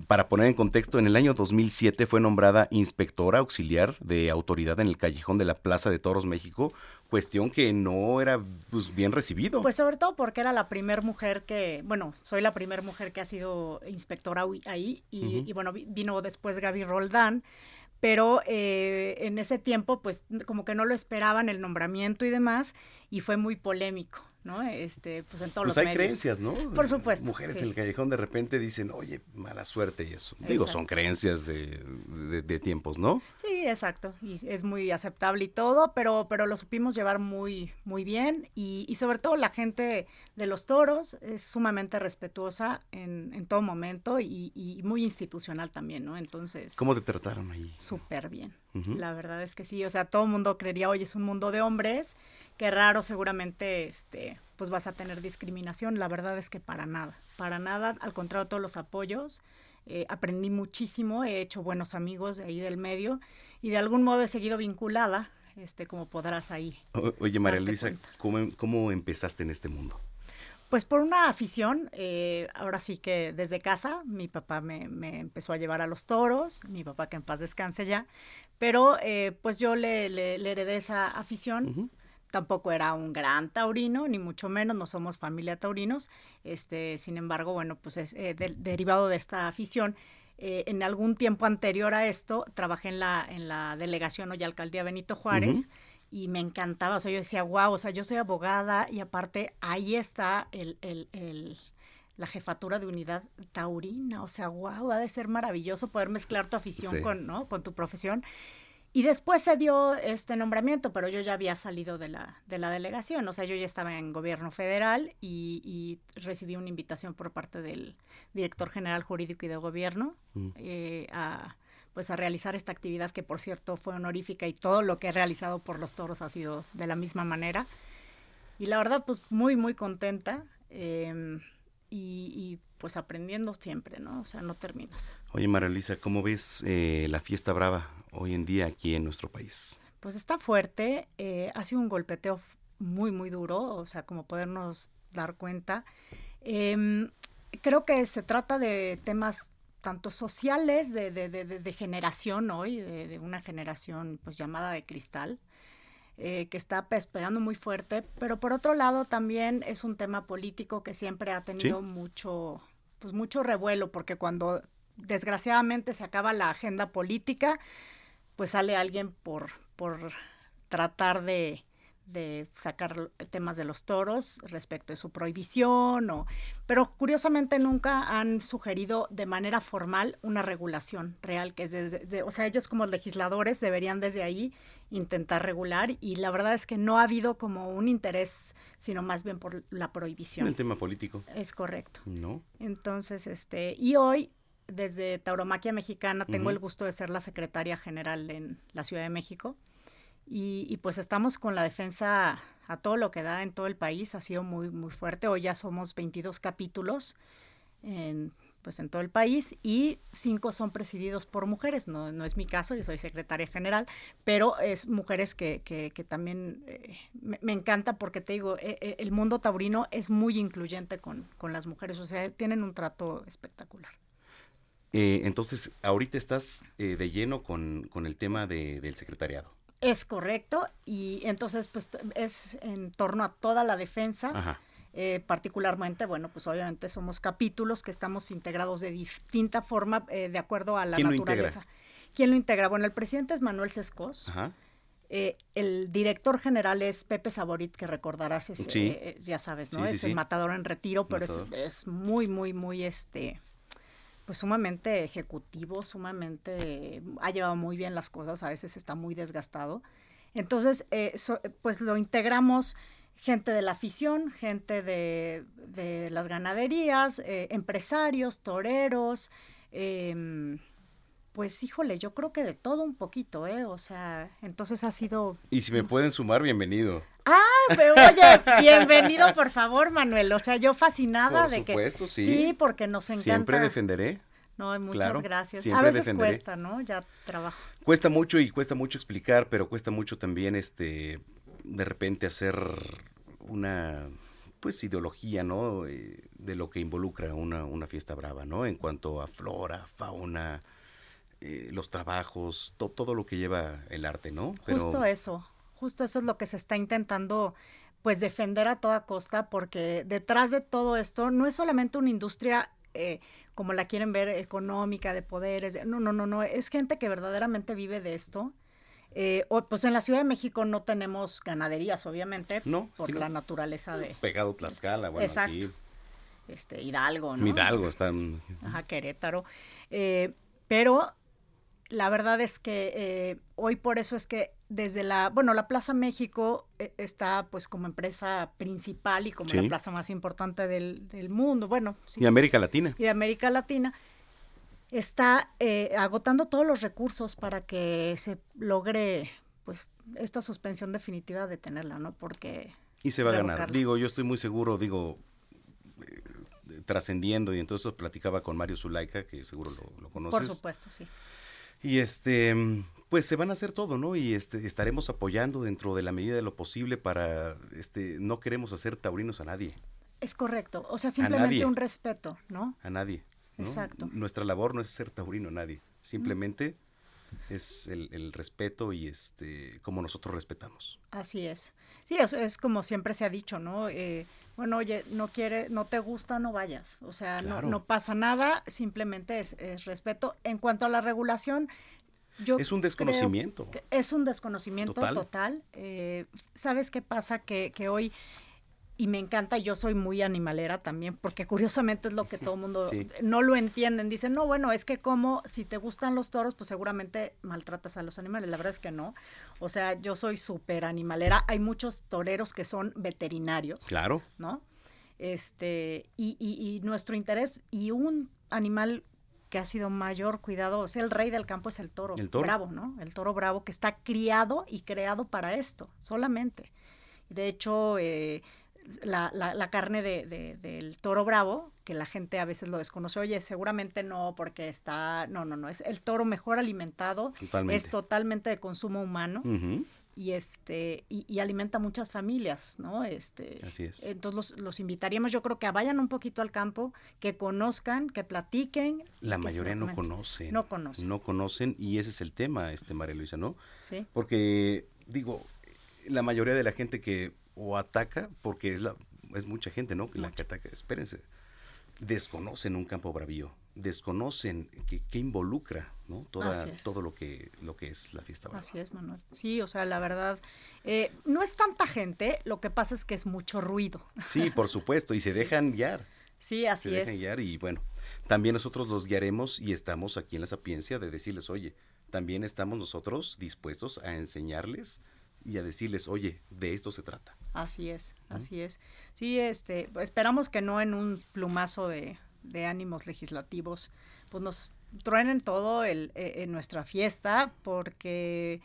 Para poner en contexto, en el año 2007 fue nombrada inspectora auxiliar de autoridad en el callejón de la Plaza de Toros México, cuestión que no era pues, bien recibido. Pues sobre todo porque era la primera mujer que, bueno, soy la primera mujer que ha sido inspectora ahí y, uh -huh. y bueno, vino después Gaby Roldán pero eh, en ese tiempo pues como que no lo esperaban el nombramiento y demás y fue muy polémico. ¿No? Este, pues en todos pues los hay medios. creencias, ¿no? Por supuesto. Mujeres sí. en el callejón de repente dicen, oye, mala suerte y eso. Digo, son creencias de, de, de, tiempos, ¿no? Sí, exacto. Y es muy aceptable y todo, pero, pero lo supimos llevar muy, muy bien. Y, y sobre todo la gente de los toros es sumamente respetuosa en, en todo momento y, y, muy institucional también, ¿no? Entonces. ¿Cómo te trataron ahí? Súper bien. Uh -huh. La verdad es que sí. O sea, todo el mundo creería, oye, es un mundo de hombres qué raro seguramente este pues vas a tener discriminación la verdad es que para nada para nada al contrario todos los apoyos eh, aprendí muchísimo he hecho buenos amigos de ahí del medio y de algún modo he seguido vinculada este como podrás ahí o, oye María Luisa ¿cómo, ¿cómo empezaste en este mundo? Pues por una afición, eh, ahora sí que desde casa, mi papá me, me, empezó a llevar a los toros, mi papá que en paz descanse ya, pero eh, pues yo le, le, le, heredé esa afición. Uh -huh tampoco era un gran taurino, ni mucho menos, no somos familia taurinos, este, sin embargo, bueno, pues es eh, de, derivado de esta afición. Eh, en algún tiempo anterior a esto, trabajé en la, en la delegación hoy alcaldía Benito Juárez, uh -huh. y me encantaba, o sea, yo decía, wow, o sea, yo soy abogada, y aparte ahí está el, el, el la jefatura de unidad taurina, o sea, wow, ha de ser maravilloso poder mezclar tu afición sí. con, ¿no? con tu profesión. Y después se dio este nombramiento, pero yo ya había salido de la, de la delegación, o sea, yo ya estaba en gobierno federal y, y recibí una invitación por parte del director general jurídico y de gobierno mm. eh, a, pues a realizar esta actividad que por cierto fue honorífica y todo lo que he realizado por los toros ha sido de la misma manera. Y la verdad, pues muy, muy contenta. Eh, y, y, pues aprendiendo siempre, ¿no? O sea, no terminas. Oye, María Luisa, ¿cómo ves eh, la fiesta brava hoy en día aquí en nuestro país? Pues está fuerte, eh, ha sido un golpeteo muy, muy duro, o sea, como podernos dar cuenta. Eh, creo que se trata de temas tanto sociales, de, de, de, de generación hoy, de, una generación pues llamada de cristal, eh, que está pegando muy fuerte, pero por otro lado también es un tema político que siempre ha tenido ¿Sí? mucho, pues mucho revuelo, porque cuando desgraciadamente se acaba la agenda política, pues sale alguien por, por tratar de, de sacar temas de los toros respecto de su prohibición, o, pero curiosamente nunca han sugerido de manera formal una regulación real, que es desde, de, o sea, ellos como legisladores deberían desde ahí intentar regular y la verdad es que no ha habido como un interés, sino más bien por la prohibición. El tema político. Es correcto. No. Entonces, este, y hoy desde Tauromaquia Mexicana tengo uh -huh. el gusto de ser la secretaria general en la Ciudad de México. Y, y, pues estamos con la defensa a todo lo que da en todo el país, ha sido muy, muy fuerte. Hoy ya somos 22 capítulos en, pues en todo el país y cinco son presididos por mujeres. No, no es mi caso, yo soy secretaria general, pero es mujeres que, que, que también eh, me, me, encanta porque te digo, eh, el mundo taurino es muy incluyente con, con las mujeres, o sea, tienen un trato espectacular. Eh, entonces, ahorita estás eh, de lleno con, con el tema de, del secretariado. Es correcto, y entonces pues es en torno a toda la defensa, eh, particularmente, bueno, pues obviamente somos capítulos que estamos integrados de distinta forma eh, de acuerdo a la ¿Quién naturaleza. Lo ¿Quién lo integra? Bueno, el presidente es Manuel Sescos. Ajá. Eh, el director general es Pepe Saborit, que recordarás, es, Sí. eh, ya sabes, ¿no? Sí, sí, es el matador en retiro, pero es, es muy, muy, muy, este, pues sumamente ejecutivo, sumamente, ha llevado muy bien las cosas, a veces está muy desgastado. Entonces, eh, so- pues lo integramos gente de la afición, gente de, de las ganaderías, eh, empresarios, toreros, em, pues híjole, yo creo que de todo un poquito, ¿eh? O sea, entonces ha sido... Y si me pueden sumar, bienvenido. Ah, pero oye, bienvenido por favor, Manuel. O sea, yo fascinada Por de supuesto, que... sí. Sí, porque nos encanta. Siempre defenderé. No, muchas Claro, gracias. A veces defenderé. cuesta, ¿no? Ya trabajo. Cuesta mucho y cuesta mucho explicar, pero cuesta mucho también este de repente hacer una pues ideología, ¿no? Eh, de lo que involucra una, una fiesta brava, ¿no? En cuanto a flora, fauna, eh, los trabajos, to- todo lo que lleva el arte, ¿no? Justo eso, justo eso es lo que se está intentando pues defender a toda costa porque detrás de todo esto no es solamente una industria eh, como la quieren ver económica, de poderes, de- no, no, no, no, es gente que verdaderamente vive de esto. Eh, o- pues en la Ciudad de México no tenemos ganaderías, obviamente, No, por no. la naturaleza de pegado Tlaxcala, bueno, Exacto. aquí este Hidalgo, ¿no? Hidalgo están Ajá, Querétaro. Eh, pero la verdad es que eh, hoy por eso es que desde la, bueno, la Plaza México eh, está pues como empresa principal y como Sí. la plaza más importante del, del mundo, bueno, sí, y América Latina. y de América Latina, está eh, agotando todos los recursos para que se logre pues esta suspensión definitiva de tenerla, ¿no? Porque... Y se va a ganar. Digo, yo estoy muy seguro, digo, eh, trascendiendo, y entonces platicaba con Mario Zulaika, que seguro lo, lo conoces. Por supuesto, sí. Y este, pues se van a hacer todo, ¿no? Y este, estaremos apoyando dentro de la medida de lo posible para, este, no queremos hacer taurinos a nadie, Es correcto, o sea, simplemente un respeto, ¿no? a nadie. ¿no? Exacto. Nuestra labor no es ser taurino a nadie, simplemente es el, el respeto y este, como nosotros respetamos. Así es. Sí, es, es como siempre se ha dicho, ¿no? Eh, bueno, oye, no quiere, no te gusta, no vayas. O sea, no- Claro. no, pasa nada, simplemente es, es respeto. En cuanto a la regulación, yo Es un desconocimiento. es un desconocimiento Total. total. Eh, ¿Sabes qué pasa? Que, que hoy, y me encanta, yo soy muy animalera también, porque curiosamente es lo que todo el mundo Sí. no lo entienden. Dicen, no, bueno, es que como si te gustan los toros, pues seguramente maltratas a los animales. La verdad es que no. O sea, yo soy súper animalera. Hay muchos toreros que son veterinarios. Claro. ¿no? Este, y, y- y nuestro interés, y un animal que ha sido mayor cuidado, o sea, el rey del campo es el toro, El toro. bravo, ¿no? El toro bravo que está criado y creado para esto, solamente. De hecho, eh, la, la- la carne de- de- del toro bravo, que la gente a veces lo desconoce, oye, seguramente no, porque está, no, no, no, es el toro mejor alimentado, Totalmente. es totalmente de consumo humano y este y, y alimenta muchas familias, ¿no? Este, Así es. Entonces los, los invitaríamos, yo creo que vayan un poquito al campo, que conozcan, que platiquen. La que mayoría no conocen. No conocen. No conocen y ese es el tema, este María Luisa, ¿no? Sí. Porque, digo, la mayoría de la gente que o ataca, porque es la es mucha gente, ¿no? La que ataca, espérense, desconocen un campo bravío, desconocen que, que involucra, ¿no? Toda, todo lo que, lo que es la fiesta brava. Así es, Manuel. Sí, o sea, la verdad, eh, no es tanta gente, lo que pasa es que es mucho ruido. Sí, por supuesto, y se dejan guiar. Sí, así se dejan es. guiar y bueno, también nosotros los guiaremos y estamos aquí en la sapiencia de decirles, oye, también estamos nosotros dispuestos a enseñarles y a decirles, oye, de esto se trata. Así es, así es. Sí, este, esperamos que no en un plumazo de, de ánimos legislativos, pues nos truenen todo el, eh, en nuestra fiesta, porque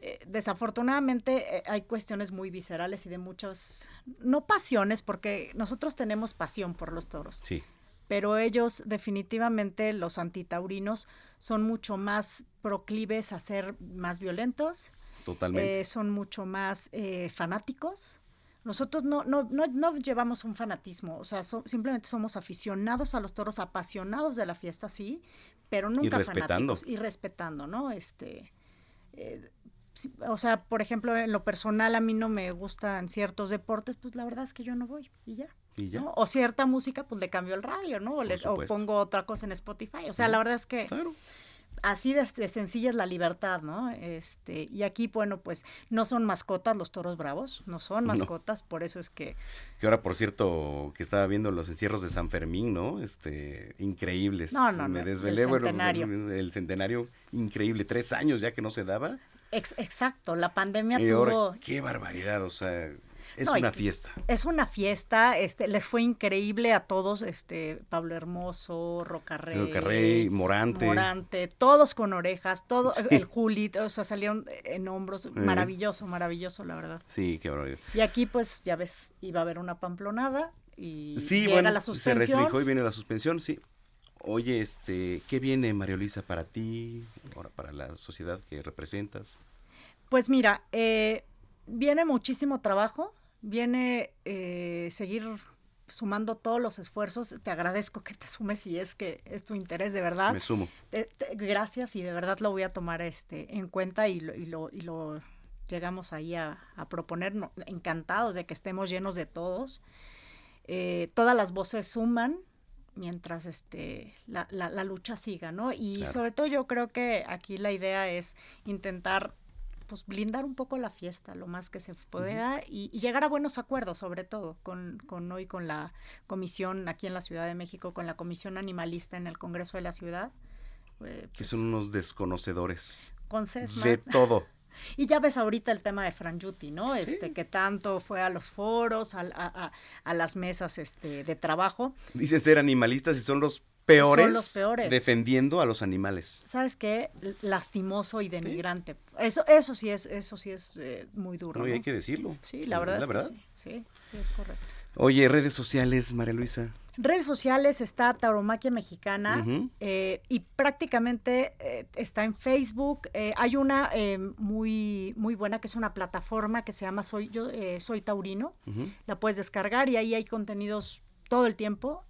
eh, desafortunadamente eh, hay cuestiones muy viscerales y de muchas, no pasiones, porque nosotros tenemos pasión por los toros, Sí, pero ellos definitivamente, los antitaurinos, son mucho más proclives a ser más violentos, totalmente. eh, son mucho más eh, fanáticos. Nosotros no, no, no, no llevamos un fanatismo, o sea, so- simplemente somos aficionados a los toros, apasionados de la fiesta, sí, pero nunca respetando. fanáticos y respetando, ¿no? Este, eh, o sea, por ejemplo, en lo personal a mí no me gustan ciertos deportes, pues la verdad es que yo no voy y ya. y ya. ¿no? O cierta música, pues le cambio el radio, ¿no? O, les- o pongo otra cosa en Spotify. O sea, la verdad es que Claro. Así de, de sencilla es la libertad, ¿no? Este, y aquí, bueno, pues no son mascotas los toros bravos, no son No. mascotas, por eso es que Que ahora, por cierto, que estaba viendo los encierros de San Fermín, ¿no? Este, increíbles. No, no, Me no, desvelé, el bueno, centenario. el centenario, increíble. Tres años ya que no se daba. ex- exacto, la pandemia Y tuvo ahora, qué barbaridad, o sea, es No, una fiesta. Es una fiesta, este, les fue increíble a todos, este, Pablo Hermoso, Rocarrey, Rocarrey, Morante. Morante, todos con orejas, todo, Sí. el Juli, o sea, salieron en hombros, maravilloso, maravilloso, la verdad. Sí, qué barbaridad. Y aquí, pues, ya ves, iba a haber una pamplonada y Sí, llega bueno, la se suspensión. restringió y viene la suspensión, sí. Oye, este, ¿qué viene, María Luisa, para ti, ahora para la sociedad que representas? Pues mira, eh, viene muchísimo trabajo, viene eh, seguir sumando todos los esfuerzos. Te agradezco que te sumes si es que es tu interés, de verdad. Me sumo. Te- te- gracias y de verdad lo voy a tomar este en cuenta y lo, y lo, y lo llegamos ahí a, a proponer. No, encantados de que estemos llenos de todos. Eh, todas las voces suman mientras este la, la, la lucha siga, ¿no? Y Claro. sobre todo yo creo que aquí la idea es intentar pues blindar un poco la fiesta lo más que se pueda y, y llegar a buenos acuerdos sobre todo con, con hoy con la comisión aquí en la Ciudad de México con la comisión animalista en el Congreso de la Ciudad eh, Que son unos desconocedores con Sesma. de todo. Y ya ves ahorita el tema de Franjuti, ¿no? Este, que tanto fue a los foros, a, a- a las mesas este, de trabajo. Dicen ser animalistas y son los peores, Son los peores. defendiendo a los animales. ¿Sabes qué? Lastimoso y denigrante. Eso, eso sí es, eso sí es eh, muy duro. No, hay que decirlo. Sí, la verdad la es que verdad. sí. Sí, sí, es correcto. Oye, redes sociales, María Luisa. Redes sociales está Tauromaquia Mexicana eh, y prácticamente eh, está en Facebook. Eh, hay una muy muy buena que es una plataforma que se llama Soy yo eh, Soy Taurino. La puedes descargar y ahí hay contenidos todo el tiempo.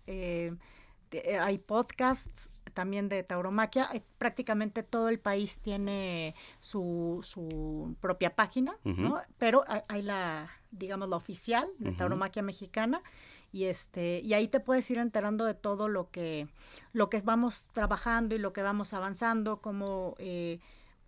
Eh, hay podcasts también de tauromaquia. Eh, prácticamente todo el país tiene su, su propia página. ¿no? Pero hay, la, digamos, la oficial de tauromaquia mexicana y este y ahí te puedes ir enterando de todo lo que lo que vamos trabajando y lo que vamos avanzando como eh,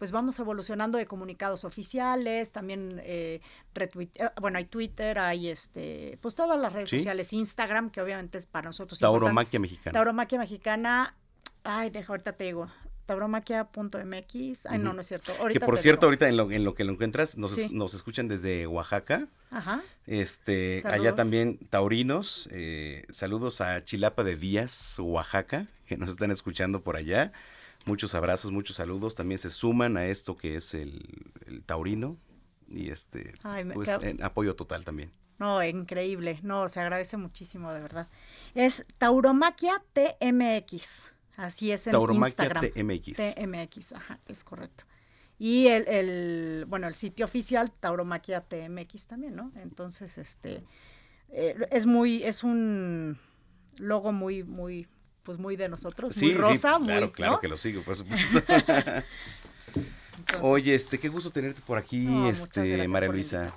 pues vamos evolucionando de comunicados oficiales también eh, eh, bueno hay Twitter hay este pues todas las redes Sí. sociales Instagram que obviamente es para nosotros Tauromaquia. Mexicana. Tauromaquia mexicana ay deja ahorita te digo tauromaquia.mx ay no Ujú. no es cierto Que ahorita por te cierto, digo. ahorita en lo, en lo que lo encuentras, nos, Sí. nos escuchan desde Oaxaca. ajá Este, allá también taurinos, eh, saludos a Chilapa de Díaz, Oaxaca, que nos están escuchando por allá. Muchos abrazos, muchos saludos. También se suman a esto que es el, el taurino y este, Ay, pues en apoyo total también. No, increíble. No, se agradece muchísimo, de verdad. Es Tauromaquia TMX. Así es en Tauromaquia Instagram. TMX. TMX, ajá, es correcto. Y el, el, bueno, el sitio oficial, Tauromaquia TMX también, ¿no? Entonces, este, eh, es muy, es un logo muy, muy, pues muy de nosotros, muy rosa, muy, claro, claro ¿no? que lo sigo, por supuesto. Oye, este, qué gusto tenerte por aquí, No, este, María Luisa.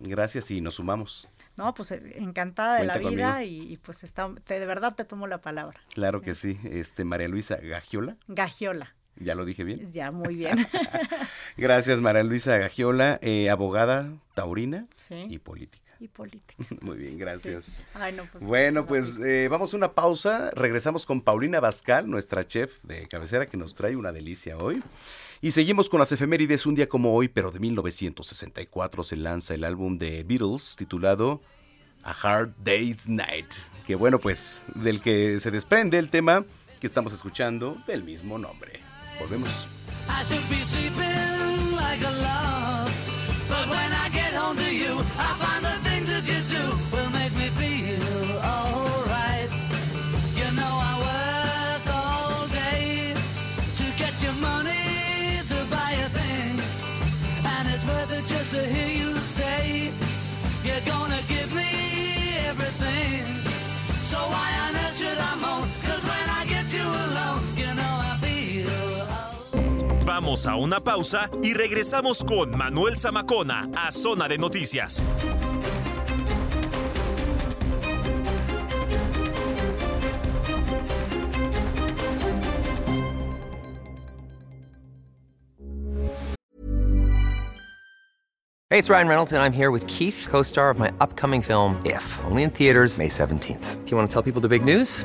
Gracias y nos sumamos. No, pues eh, encantada de Cuenta la vida y, y, pues está, te- de verdad te tomo la palabra. Claro que sí. Este, María Luisa Gagiola, Gagiola. ya lo dije bien. Ya, muy bien. Gracias, María Luisa Gagiola, eh, abogada taurina Sí. y política. Y política. Muy bien, gracias. Sí. Ay, no, pues, Bueno, pues eh, vamos a una pausa. Regresamos con Paulina Bascal, nuestra chef de cabecera, que nos trae una delicia hoy. Y seguimos con las efemérides. Un día como hoy, pero de 1964, se lanza el álbum de Beatles titulado A Hard Day's Night. Que bueno, pues del que se desprende el tema que estamos escuchando del mismo nombre. Volvemos. I But when I get home to you, I find the things that you do will make Vamos a una pausa y regresamos con Manuel Zamacona a Zona de Noticias. Hey, it's Ryan Reynolds, and I'm here with Keith, co star of my upcoming film, If, only in theaters, May 17th. Do you want to tell people the big news?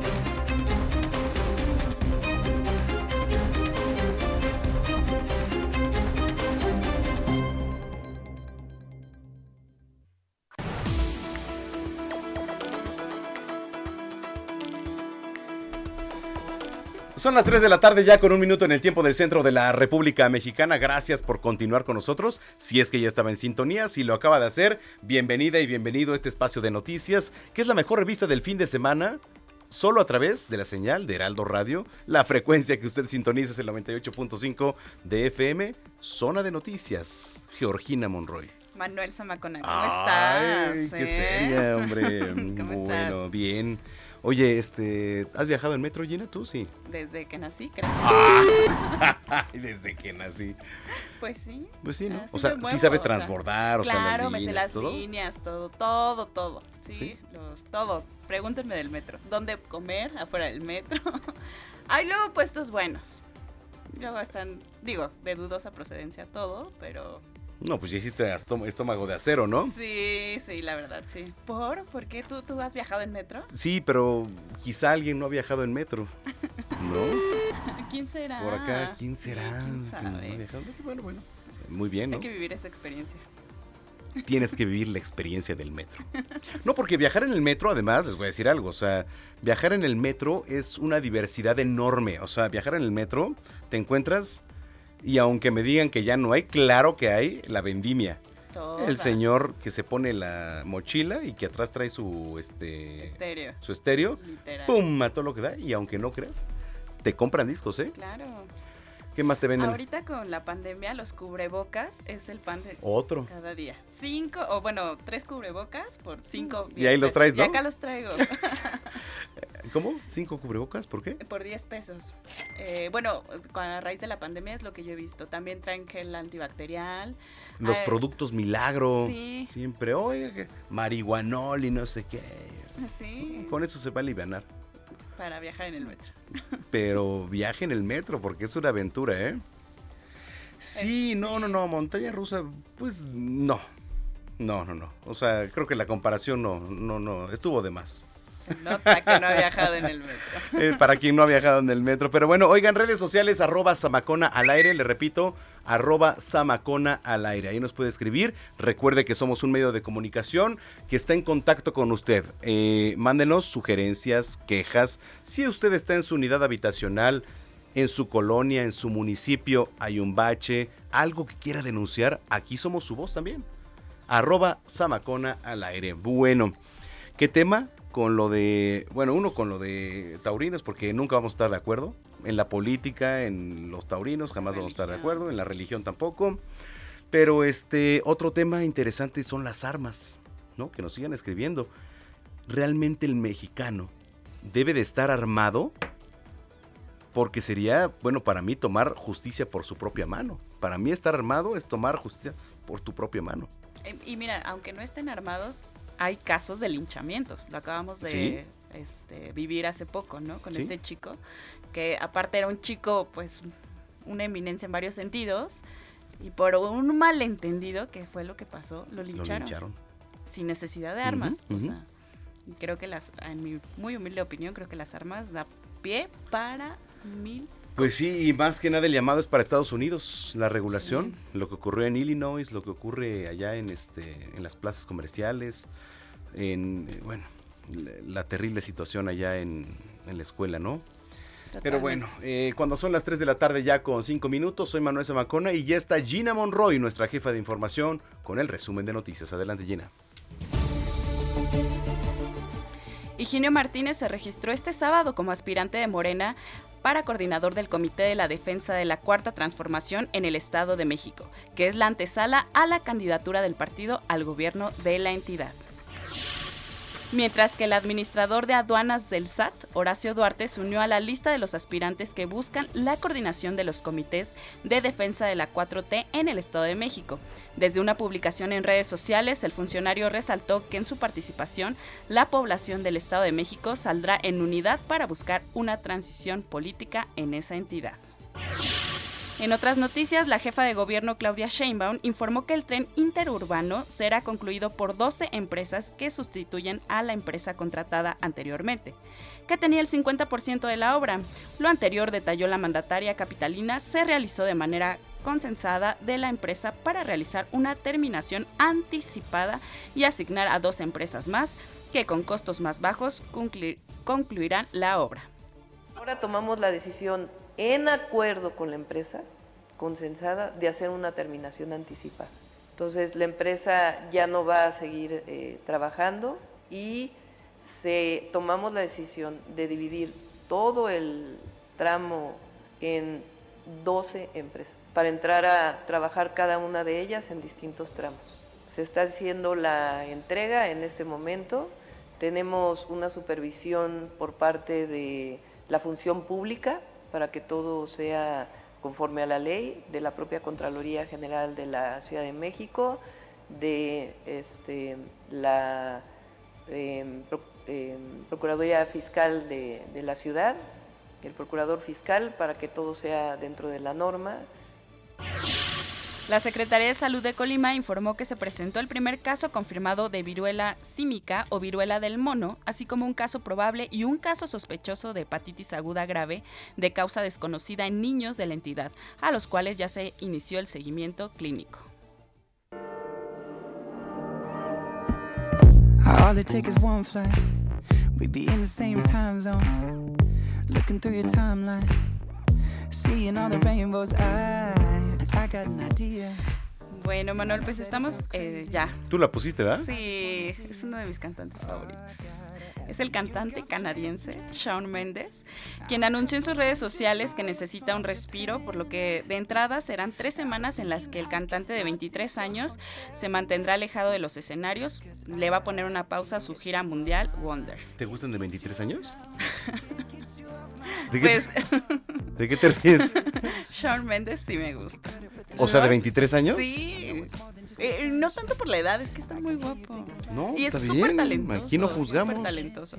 Son las 3 de la tarde ya con un minuto en el tiempo del centro de la República Mexicana. Gracias por continuar con nosotros. Si es que ya estaba en sintonía, si lo acaba de hacer, bienvenida y bienvenido a este espacio de noticias, que es la mejor revista del fin de semana. Solo a través de la señal de Heraldo Radio, la frecuencia que usted sintoniza es el 98.5 de FM, Zona de Noticias, Georgina Monroy. Manuel Zamacona, ¿cómo Ay, estás? qué eh? seria, hombre. ¿Cómo bueno, estás? bien. Oye, este, ¿has viajado en metro, Gina? Tú sí. Desde que nací, creo. Ah, desde que nací. Pues sí. Pues sí, ¿no? Así O sea, sí sabes o sea, transbordar, o sea, las Claro, me sé líneas, las todo. líneas, todo, todo, todo. Sí, ¿Sí? Los, todo. Pregúntenme del metro. ¿Dónde comer? Afuera del metro. Hay luego puestos buenos. Luego están, digo, de dudosa procedencia todo, pero No, pues ya hiciste estóm- estómago de acero, ¿no? sí, sí, la verdad, sí. ¿Por? ¿Por qué tú, tú has viajado en metro? Sí, pero quizá alguien no ha viajado en metro. ¿No? ¿Quién será? Por acá, ¿quién será? ¿Quién no sabe? viajado? Bueno, bueno. Muy bien, ¿no? Hay que vivir esa experiencia. Tienes que vivir la experiencia del metro. No, porque viajar en el metro, además, les voy a decir algo, o sea, viajar en el metro es una diversidad enorme. O sea, viajar en el metro, te encuentras, y aunque me digan que ya no hay, claro que hay la vendimia. Toda. El señor que se pone la mochila y que atrás trae su este Estéreo. su estéreo, Literal. pum, a todo lo que da y aunque no creas, te compran discos, ¿eh? Claro. ¿Qué más te venden? Ahorita con la pandemia, los cubrebocas es el pan de Otro. cada día. Cinco, o bueno, tres cubrebocas por cinco. Y ahí los traes, Y ¿no? acá los traigo. ¿Cómo? ¿Cinco cubrebocas? ¿Por qué? por 10 pesos. Eh, bueno, a raíz de la pandemia es lo que yo he visto. También traen gel antibacterial. Los Eh, productos milagro. sí. Siempre, que marihuanol y no sé qué. Sí, Con eso se va a aliviar. Para viajar en el metro. Pero viaje en el metro porque es una aventura, ¿eh? Sí, no, no, no, montaña rusa, pues no. No, no, no. O sea, creo que la comparación no, no, no, estuvo de más. Nota que no ha viajado en el metro. Eh, para quien no ha viajado en el metro. Pero bueno, oigan, redes sociales, arroba Samacona al aire, le repito, arroba Samacona al aire. Ahí nos puede escribir. Recuerde que somos un medio de comunicación que está en contacto con usted. Eh, mándenos sugerencias, quejas. Si usted está en su unidad habitacional, en su colonia, en su municipio, hay un bache, algo que quiera denunciar, aquí somos su voz también. Arroba Samacona al aire. Bueno, ¿qué tema? Con lo de, bueno, uno con lo de taurinos, porque nunca vamos a estar de acuerdo. En la política, en los taurinos, jamás vamos a estar de acuerdo. En la religión tampoco. Pero este, otro tema interesante son las armas, ¿no? Que nos sigan escribiendo. ¿Realmente el mexicano debe de estar armado? Porque sería, bueno, para mí tomar justicia por su propia mano. Para mí estar armado es tomar justicia por tu propia mano. Eh, Y mira, aunque no estén armados, hay casos de linchamientos. Lo acabamos de Sí. este, vivir hace poco, ¿no? Con Sí. este chico, que aparte era un chico, pues, una eminencia en varios sentidos. Y por un malentendido, que fue lo que pasó, lo Lo lincharon. lincharon. Sin necesidad de armas. o ujú. sea, y creo que las, en mi muy humilde opinión, creo que las armas da pie para mil Pues sí, y más que nada el llamado es para Estados Unidos, la regulación, lo que ocurrió en Illinois, lo que ocurre allá en este, en las plazas comerciales, en eh, bueno, la, la terrible situación allá en, en la escuela, ¿no? Pero bueno, eh, cuando son las 3 de la tarde ya con 5 minutos, soy Manuel Zamacona y ya está Gina Monroy, nuestra jefa de información, con el resumen de noticias. Adelante, Gina. Higinio Martínez se registró este sábado como aspirante de Morena para coordinador del Comité de la Defensa de la Cuarta Transformación en el Estado de México, que es la antesala a la candidatura del partido al gobierno de la entidad. Mientras que el administrador de aduanas del SAT, Horacio Duarte, se unió a la lista de los aspirantes que buscan la coordinación de los comités de defensa de la 4T en el Estado de México. Desde una publicación en redes sociales, el funcionario resaltó que en su participación, la población del Estado de México saldrá en unidad para buscar una transición política en esa entidad. En otras noticias, la jefa de gobierno Claudia Sheinbaum informó que el tren interurbano será concluido por 12 empresas que sustituyen a la empresa contratada anteriormente, que tenía el 50% de la obra. Lo anterior, detalló la mandataria capitalina, se realizó de manera consensada de la empresa para realizar una terminación anticipada y asignar a dos empresas más que con costos más bajos conclu- concluirán la obra. Ahora tomamos la decisión en acuerdo con la empresa consensada de hacer una terminación anticipada. Entonces la empresa ya no va a seguir eh, trabajando y tomamos la decisión de dividir todo el tramo en 12 empresas para entrar a trabajar cada una de ellas en distintos tramos. Se está haciendo la entrega en este momento. Tenemos una supervisión por parte de la función pública para que todo sea conforme a la ley de la propia Contraloría General de la Ciudad de México, de este, la Pro- eh, Procuraduría Fiscal de la ciudad, el Procurador Fiscal, para que todo sea dentro de la norma. La Secretaría de Salud de Colima informó que se presentó el primer caso confirmado de viruela símica o viruela del mono, así como un caso probable y un caso sospechoso de hepatitis aguda grave de causa desconocida en niños de la entidad, a los cuales ya se inició el seguimiento clínico. All is one flight. Be in the same time zone. Looking through your timeline. Seeing all the rainbows. Bueno, Manuel, pues estamos eh, ya. Tú la pusiste, ¿verdad? Sí, es uno de mis cantantes favoritos. Es el cantante canadiense Shawn Mendes, quien anunció en sus redes sociales que necesita un respiro, por lo que de entrada serán tres semanas en las que el cantante de 23 años se mantendrá alejado de los escenarios. Le va a poner una pausa a su gira mundial Wonder. ¿Te gustan de 23 años? ¿De qué, Pues, ¿De qué te ríes? Shawn Mendes sí me gusta. O sea, ¿de 23 años? Sí. Eh, no tanto por la edad, es que está muy guapo. No, y es súper talentoso. aquí no juzgamos. Talentoso.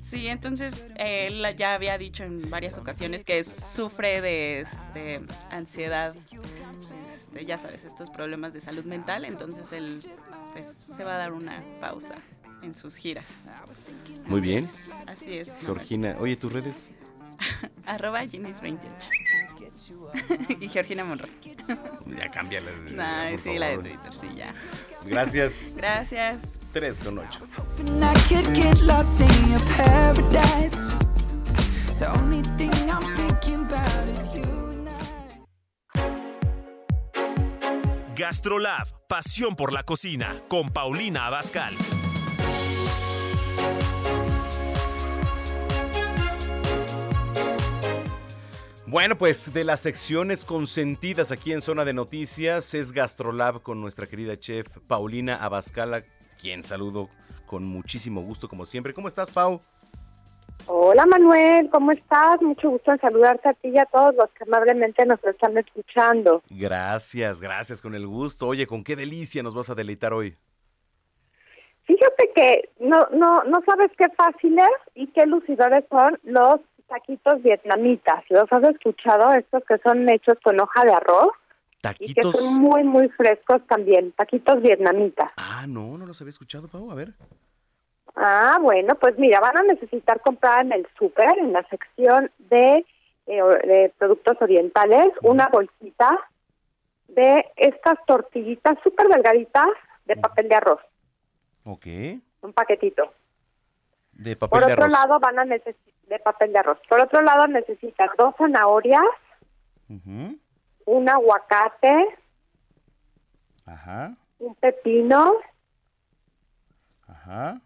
Sí, entonces él ya había dicho en varias ocasiones que sufre de este, ansiedad, este, ya sabes, estos problemas de salud mental, entonces él pues, se va a dar una pausa en sus giras. Muy bien. Así es. Georgina, oye, ¿tus redes? Arroba Ginis28. y Georgina Monroy. Ya cámbiala. Por sí, la de. Twitter, sí, ya. Gracias. Gracias. 3 con 8. And I could get lost in your paradise. The only thing I'm thinking about is you. Gastrolab, pasión por la cocina, con Paulina Abascal. Bueno, pues de las secciones consentidas aquí en Zona de Noticias es Gastrolab con nuestra querida chef Paulina Abascala, quien saludo con muchísimo gusto como siempre. ¿Cómo estás, Pau? Hola Manuel, ¿cómo estás? Mucho gusto en saludarte a ti y a todos los que amablemente nos están escuchando. Gracias, gracias, con el gusto. Oye, con qué delicia nos vas a deleitar hoy. Fíjate que no, no, no sabes qué fáciles y qué lucidores son los taquitos vietnamitas. ¿Los has escuchado? Estos que son hechos con hoja de arroz y que Taquitos. son muy, muy frescos también. Taquitos vietnamitas. Ah, no, no los había escuchado, Pau. A ver. Ah, bueno, pues mira, van a necesitar comprar en el súper, en la sección de, eh, de productos orientales, una bolsita de estas tortillitas súper delgaditas de papel de arroz, Ok. un paquetito. De papel Por de otro arroz. lado, van a necesitar de papel de arroz. Por otro lado, necesitan dos zanahorias, Ujú. Un aguacate, Ajá, un pepino, ajá.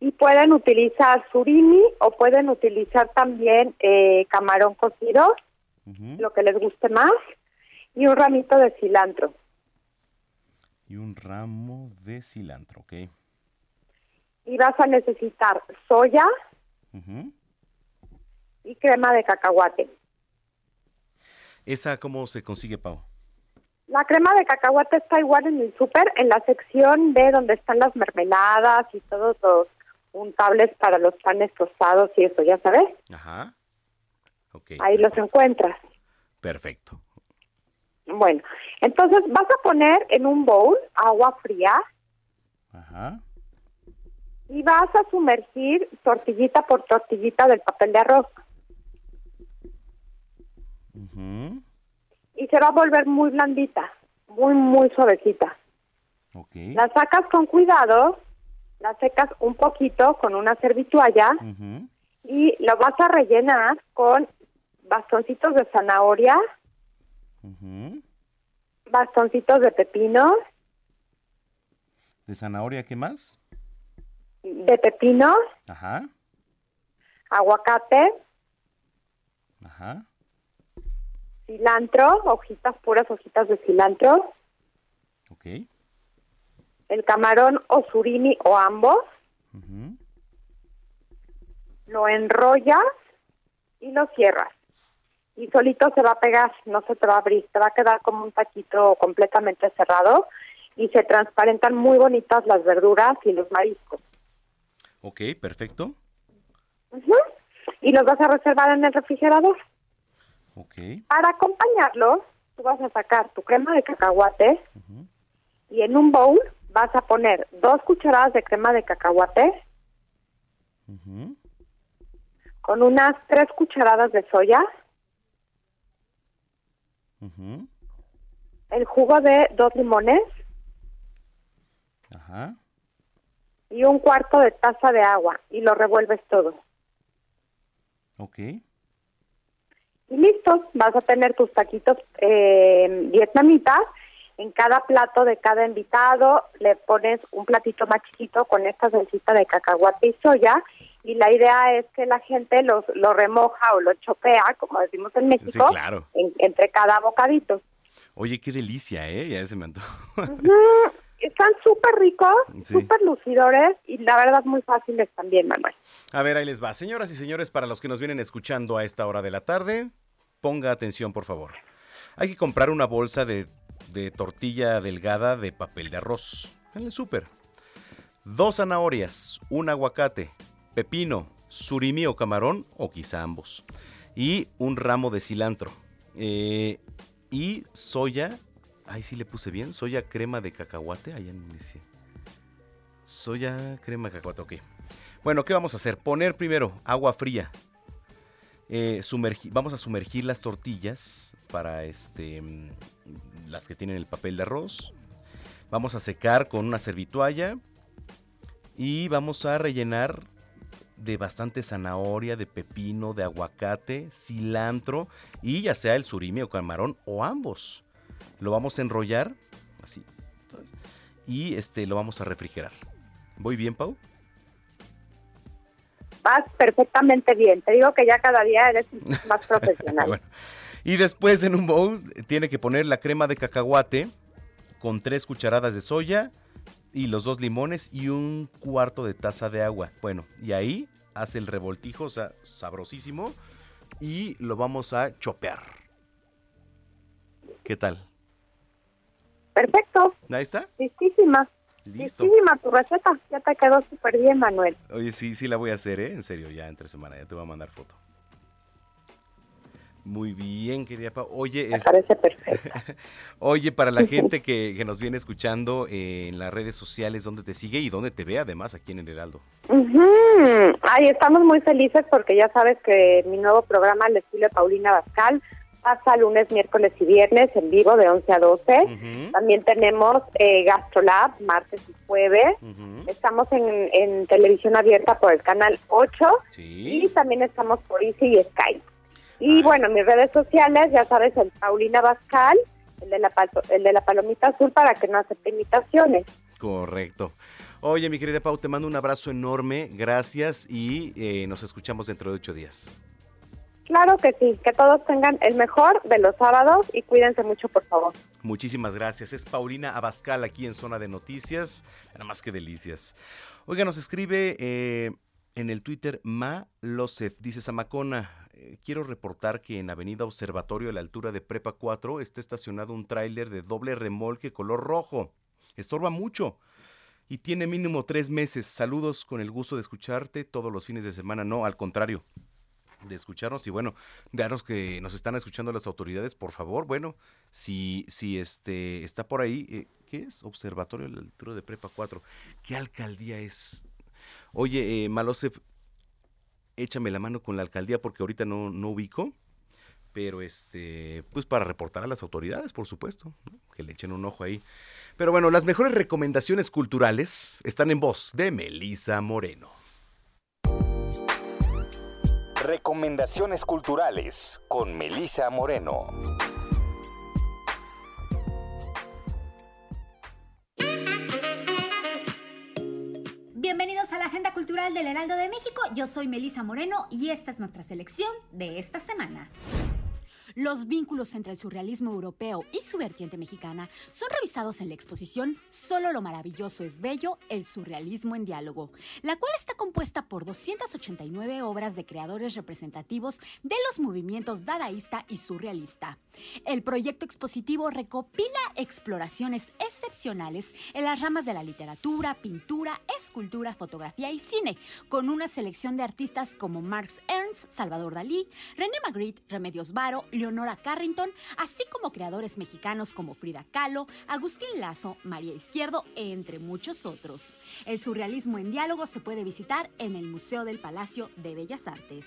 Y pueden utilizar surimi o pueden utilizar también eh, camarón cocido, lo que les guste más, y un ramito de cilantro. Y un ramo de cilantro, ok. Y vas a necesitar soya Ujú. y crema de cacahuate. ¿Esa cómo se consigue, Pau? La crema de cacahuate está igual en el súper, en la sección de donde están las mermeladas y todos los untables para los panes tostados y eso, ya sabes. Ajá. Ok. Ahí los encuentras. Perfecto. Bueno, entonces vas a poner en un bowl agua fría Ajá. y vas a sumergir tortillita por tortillita del papel de arroz Y se va a volver muy blandita, muy, muy suavecita. Ok. La sacas con cuidado, la secas un poquito con una servitualla y lo vas a rellenar con bastoncitos de zanahoria, bastoncitos de pepino, ¿De zanahoria qué más? de pepino, Ajá. aguacate, Ajá. Cilantro, hojitas puras, hojitas de cilantro, Ok. el camarón o surimi o ambos, lo enrollas y lo cierras. Y solito se va a pegar, no se te va a abrir, te va a quedar como un taquito completamente cerrado y se transparentan muy bonitas las verduras y los mariscos. Ok, perfecto. Y los vas a reservar en el refrigerador. Ok. Para acompañarlos, tú vas a sacar tu crema de cacahuate y en un bowl vas a poner dos cucharadas de crema de cacahuate con unas tres cucharadas de soya, el jugo de dos limones Ajá. y un cuarto de taza de agua y lo revuelves todo. Ok. Y listo, vas a tener tus taquitos eh, vietnamitas. En cada plato de cada invitado le pones un platito más chiquito con esta salsita de cacahuate y soya. Y la idea es que la gente los, lo remoja o lo chopea, como decimos en México, Sí, claro. en- entre cada bocadito. Oye, qué delicia, ¿eh? Ya se me antojó. Ujú, Están súper ricos, Sí. súper lucidores y la verdad muy fáciles también, Manuel. A ver, ahí les va. Señoras y señores, para los que nos vienen escuchando a esta hora de la tarde, ponga atención, por favor. Hay que comprar una bolsa de, de tortilla delgada de papel de arroz en el súper. Dos zanahorias, un aguacate, pepino, surimi o camarón, o quizá ambos. Y un ramo de cilantro. Eh, y soya. Ay, sí le puse bien. Soya crema de cacahuate. Allá en ese. Soya crema de cacahuate, ok. Bueno, ¿qué vamos a hacer? Poner primero agua fría. Eh, vamos a sumergir las tortillas para este, mm, las que tienen el papel de arroz. Vamos a secar con una servitualla y vamos a rellenar de bastante zanahoria, de pepino, de aguacate, cilantro y ya sea el surimi o camarón o ambos. Lo vamos a enrollar así y este lo vamos a refrigerar. ¿Voy bien, Pau? Vas perfectamente bien. Te digo que ya cada día eres más profesional. Bueno, y después en un bowl tiene que poner la crema de cacahuate con tres cucharadas de soya y los dos limones y un cuarto de taza de agua. Bueno, y ahí hace el revoltijo, o sea, sabrosísimo. Y lo vamos a chopear. ¿Qué tal? Perfecto, Ahí está. listísima. Listo. Listísima tu receta. Ya te quedó súper bien, Manuel. Oye, sí, sí la voy a hacer, ¿eh? En serio, ya entre semana, ya te voy a mandar foto. Muy bien, querida Pau. Oye, es... parece perfecto. Oye, para la gente que, que nos viene escuchando eh, en las redes sociales, ¿dónde te sigue y dónde te ve además aquí en el Heraldo? Ujú. Ay, estamos muy felices porque ya sabes que mi nuevo programa, El estilo de Paulina Bascal, pasa lunes, miércoles y viernes en vivo de 11 a 12. También tenemos eh, Gastrolab, martes y jueves. Estamos en, en televisión abierta por el canal 8 y también estamos por Easy y Skype. Y bueno, mis redes sociales, ya sabes, el Paulina Bascal, el de la, el de la palomita azul para que no acepte imitaciones. Correcto. Oye, mi querida Pau, te mando un abrazo enorme, gracias y eh, nos escuchamos dentro de ocho días. Claro que sí, que todos tengan el mejor de los sábados y cuídense mucho, por favor. Muchísimas gracias. Es Paulina Abascal aquí en Zona de Noticias. Nada más que delicias. Oiga, nos escribe eh, en el Twitter Ma Losef. Dice Samacona, eh, quiero reportar que en Avenida Observatorio a la altura de Prepa 4 está estacionado un tráiler de doble remolque color rojo. Estorba mucho y tiene mínimo tres meses. Saludos con el gusto de escucharte todos los fines de semana. No, al contrario de escucharnos y bueno, daros que nos están escuchando las autoridades, por favor, bueno, si, si este está por ahí, eh, ¿qué es? Observatorio a la altura de Prepa 4. ¿Qué alcaldía es? Oye, eh, Malosef, échame la mano con la alcaldía porque ahorita no, no ubico, pero este, pues para reportar a las autoridades, por supuesto, que le echen un ojo ahí. Pero bueno, las mejores recomendaciones culturales están en voz de Melisa Moreno. Recomendaciones culturales con Melisa Moreno. Bienvenidos a la Agenda Cultural del Heraldo de México. Yo soy Melisa Moreno y esta es nuestra selección de esta semana. Los vínculos entre el surrealismo europeo y su vertiente mexicana son revisados en la exposición Solo lo maravilloso es bello, el surrealismo en diálogo, la cual está compuesta por 289 obras de creadores representativos de los movimientos dadaísta y surrealista. El proyecto expositivo recopila exploraciones excepcionales en las ramas de la literatura, pintura, escultura, fotografía y cine, con una selección de artistas como Marx Ernst, Salvador Dalí, René Magritte, Remedios Varo, Leonora Carrington, así como creadores mexicanos como Frida Kahlo, Agustín Lazo, María Izquierdo, entre muchos otros. El surrealismo en diálogo se puede visitar en el Museo del Palacio de Bellas Artes.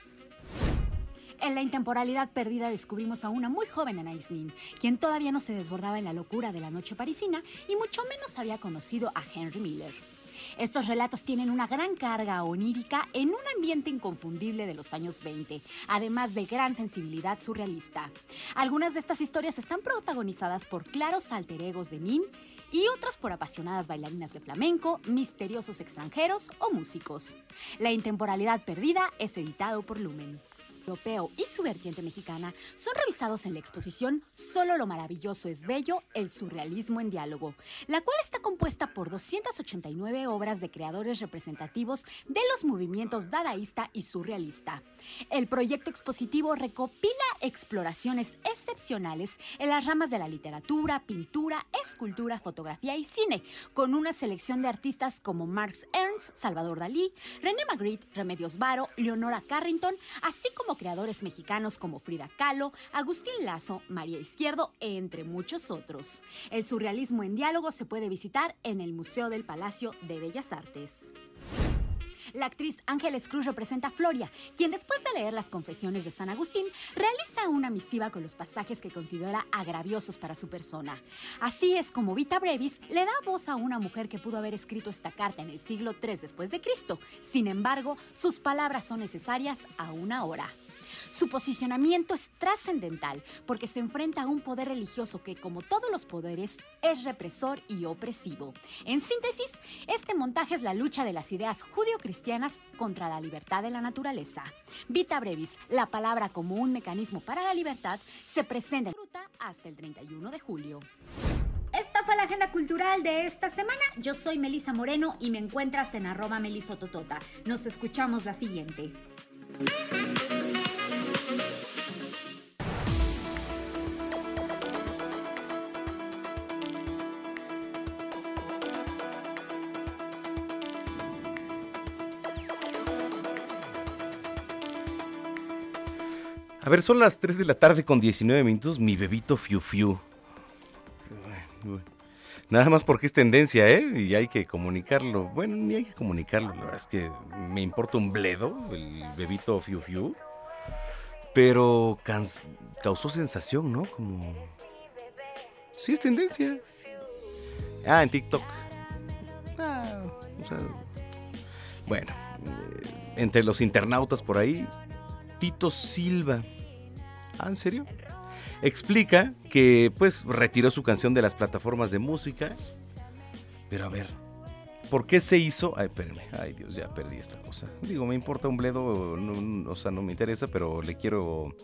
En la intemporalidad perdida descubrimos a una muy joven Anaïs Nin, quien todavía no se desbordaba en la locura de la noche parisina y mucho menos había conocido a Henry Miller. Estos relatos tienen una gran carga onírica en un ambiente inconfundible de los años 20, además de gran sensibilidad surrealista. Algunas de estas historias están protagonizadas por claros alter egos de Nin y otras por apasionadas bailarinas de flamenco, misteriosos extranjeros o músicos. La intemporalidad perdida es editado por Lumen europeo y su vertiente mexicana son revisados en la exposición Solo lo maravilloso es bello, el surrealismo en diálogo, la cual está compuesta por 289 obras de creadores representativos de los movimientos dadaísta y surrealista. El proyecto expositivo recopila exploraciones excepcionales en las ramas de la literatura, pintura, escultura, fotografía y cine, con una selección de artistas como Marx Ernst, Salvador Dalí, René Magritte, Remedios Varo, Leonora Carrington, así como creadores mexicanos como Frida Kahlo, Agustín Lazo, María Izquierdo, entre muchos otros. El surrealismo en diálogo se puede visitar en el Museo del Palacio de Bellas Artes. La actriz Ángeles Cruz representa a Floria, quien después de leer las confesiones de San Agustín, realiza una misiva con los pasajes que considera agraviosos para su persona. Así es como Vita Brevis le da voz a una mujer que pudo haber escrito esta carta en el siglo III después de Cristo. Sin embargo, sus palabras son necesarias aún ahora. Su posicionamiento es trascendental porque se enfrenta a un poder religioso que, como todos los poderes, es represor y opresivo. En síntesis, este montaje es la lucha de las ideas judio-cristianas contra la libertad de la naturaleza. Vita Brevis, la palabra como un mecanismo para la libertad, se presenta en ruta hasta el 31 de julio. Esta fue la agenda cultural de esta semana. Yo soy Melisa Moreno y me encuentras en arroba melisototota. Nos escuchamos la siguiente. A ver, son las 3 de la tarde con 19 minutos. Mi bebito Fiu Fiu. Nada más porque es tendencia, ¿eh? Y hay que comunicarlo. Bueno, ni hay que comunicarlo. La verdad es que me importa un bledo el bebito Fiu Fiu. Pero causó sensación, ¿no? Como... Sí, es tendencia. Ah, en TikTok. Ah, o sea, bueno, eh, entre los internautas por ahí, Silva. ¿Ah, en serio? Explica que pues retiró su canción de las plataformas de música. Pero a ver, ¿Por qué se hizo? Ay, espérenme. Ay, Dios, ya perdí esta cosa. Digo, me importa un bledo, o sea, no me interesa, pero le quiero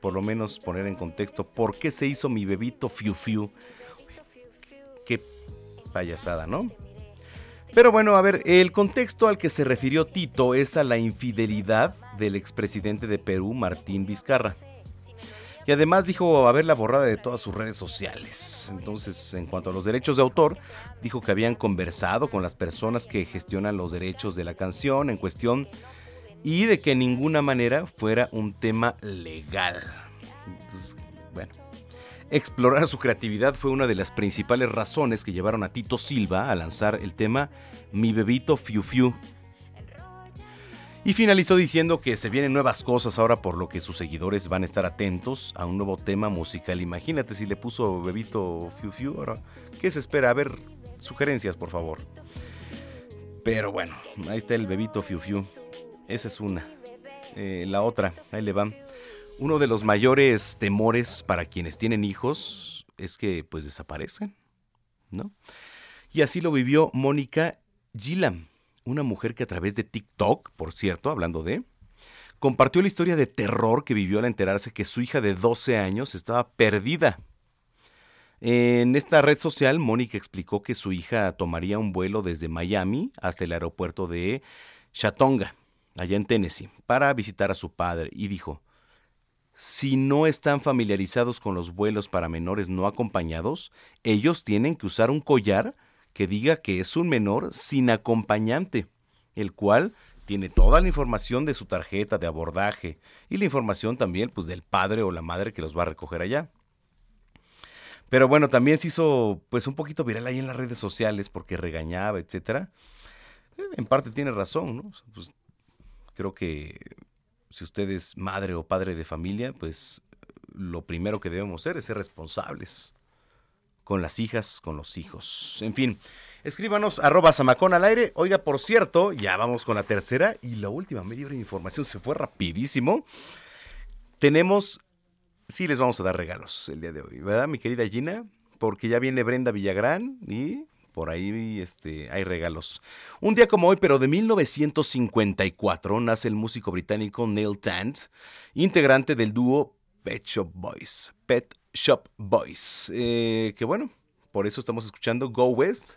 por lo menos poner en contexto por qué se hizo mi bebito Fiu Fiu. Qué payasada, ¿no? Pero bueno, a ver, el contexto al que se refirió Tito es a la infidelidad del expresidente de Perú, Martín Vizcarra. Y además dijo haberla borrada de todas sus redes sociales. Entonces, en cuanto a los derechos de autor, dijo que habían conversado con las personas que gestionan los derechos de la canción en cuestión y de que en ninguna manera fuera un tema legal. Entonces, bueno. Explorar su creatividad fue una de las principales razones que llevaron a Tito Silva a lanzar el tema Mi bebito Fiu Fiu. Y finalizó diciendo que se vienen nuevas cosas ahora por lo que sus seguidores van a estar atentos a un nuevo tema musical. Imagínate si le puso bebito Fiu Fiu ahora. ¿Qué se espera? A ver, sugerencias por favor. Pero bueno, ahí está el bebito Fiu Fiu. Esa es una. Eh, la otra, ahí le van. Uno de los mayores temores para quienes tienen hijos es que pues desaparezcan, ¿no? Y así lo vivió Mónica Gillam, una mujer que a través de TikTok, por cierto, hablando de, compartió la historia de terror que vivió al enterarse que su hija de 12 años estaba perdida. En esta red social, Mónica explicó que su hija tomaría un vuelo desde Miami hasta el aeropuerto de Chatonga, allá en Tennessee, para visitar a su padre y dijo, si no están familiarizados con los vuelos para menores no acompañados, ellos tienen que usar un collar que diga que es un menor sin acompañante, el cual tiene toda la información de su tarjeta de abordaje y la información también pues del padre o la madre que los va a recoger allá. Pero bueno, también se hizo pues un poquito viral ahí en las redes sociales porque regañaba, etcétera. Eh, En parte tiene razón, ¿no? Pues, creo que si usted es madre o padre de familia, pues lo primero que debemos hacer es ser responsables con las hijas, con los hijos. En fin, escríbanos arroba zamacón al aire. Oiga, por cierto, ya vamos con la tercera y la última media hora de información se fue rapidísimo. Tenemos, sí les vamos a dar regalos el día de hoy, ¿verdad, mi querida Gina? Porque ya viene Brenda Villagrán y por ahí este, hay regalos. Un día como hoy, pero de 1954, nace el músico británico Neil Tant, integrante del dúo Pet Shop Boys. Pet Shop Boys. Eh, que bueno, por eso estamos escuchando Go West.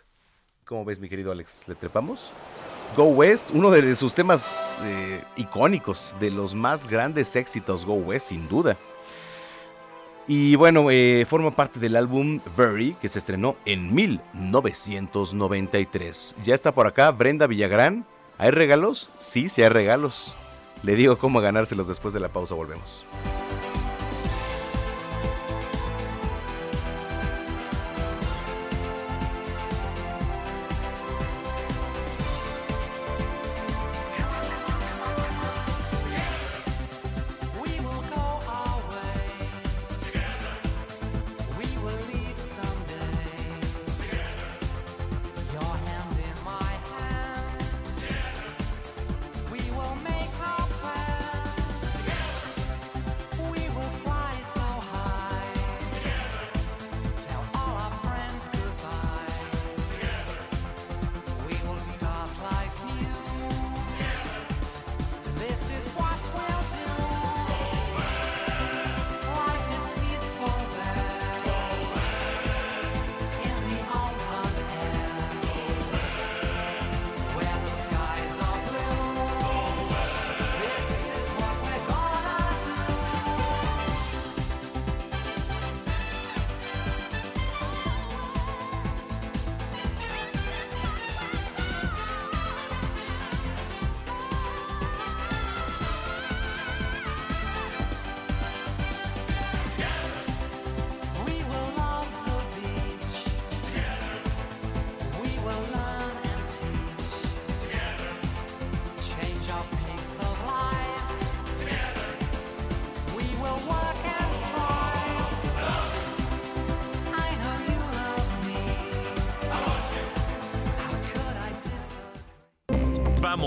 ¿Cómo ves, mi querido Alex? ¿Le trepamos? Go West, uno de sus temas eh, icónicos, de los más grandes éxitos, Go West, sin duda. Y bueno, eh, forma parte del álbum Very, que se estrenó en 1993. Ya está por acá Brenda Villagrán. ¿Hay regalos? Sí, sí hay regalos. Le digo cómo ganárselos después de la pausa, volvemos.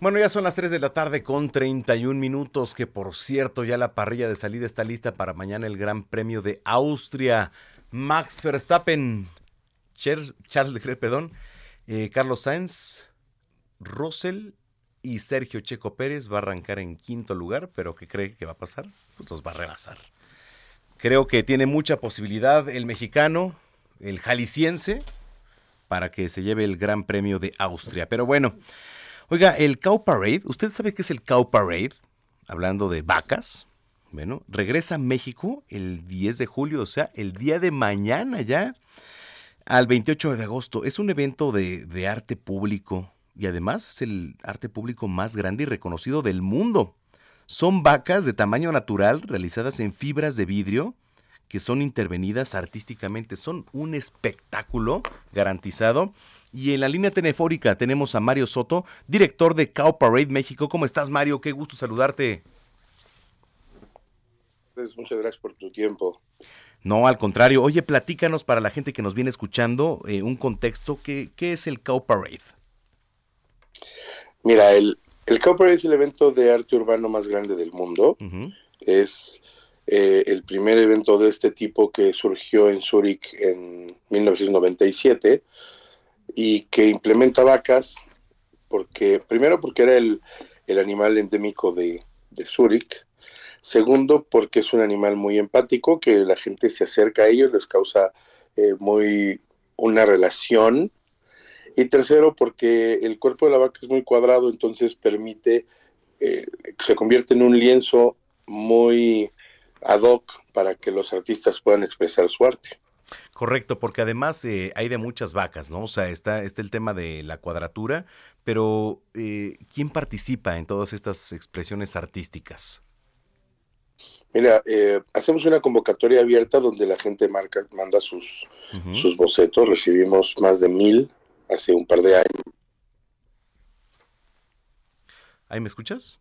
Bueno, ya son las 3 de la tarde con 31 minutos, que por cierto ya la parrilla de salida está lista para mañana el Gran Premio de Austria. Max Verstappen, Charles Leclerc, perdón, eh, Carlos Sainz, Russell y Sergio Checo Pérez va a arrancar en quinto lugar, pero ¿qué cree que va a pasar? Pues los va a rebasar. Creo que tiene mucha posibilidad el mexicano, el jalisciense, para que se lleve el Gran Premio de Austria. Pero bueno, oiga, el Cow Parade, ¿usted sabe qué es el Cow Parade? Hablando de vacas. Bueno, regresa a México el 10 de julio, o sea, el día de mañana ya, al 28 de agosto. Es un evento de, de arte público y además es el arte público más grande y reconocido del mundo. Son vacas de tamaño natural realizadas en fibras de vidrio que son intervenidas artísticamente. Son un espectáculo garantizado. Y en la línea telefónica tenemos a Mario Soto, director de Cow Parade México. ¿Cómo estás, Mario? Qué gusto saludarte. Pues, Muchas gracias por tu tiempo. No, al contrario. Oye, platícanos para la gente que nos viene escuchando eh, un contexto. ¿qué, ¿Qué es el Cow Parade? Mira, el, el Cow Parade es el evento de arte urbano más grande del mundo. Es eh, el primer evento de este tipo que surgió en Zúrich en 1997 y que implementa vacas porque primero porque era el, el animal endémico de, de Zúrich, segundo porque es un animal muy empático que la gente se acerca a ellos, les causa eh, muy una relación y tercero porque el cuerpo de la vaca es muy cuadrado, entonces permite, eh, se convierte en un lienzo muy ad hoc para que los artistas puedan expresar su arte. Correcto, porque además eh, hay de muchas vacas, ¿no? O sea, está, está el tema de la cuadratura, pero eh, ¿quién participa en todas estas expresiones artísticas? Mira, eh, hacemos una convocatoria abierta donde la gente marca, manda sus, sus bocetos, recibimos más de mil hace un par de años. ¿Ahí me escuchas?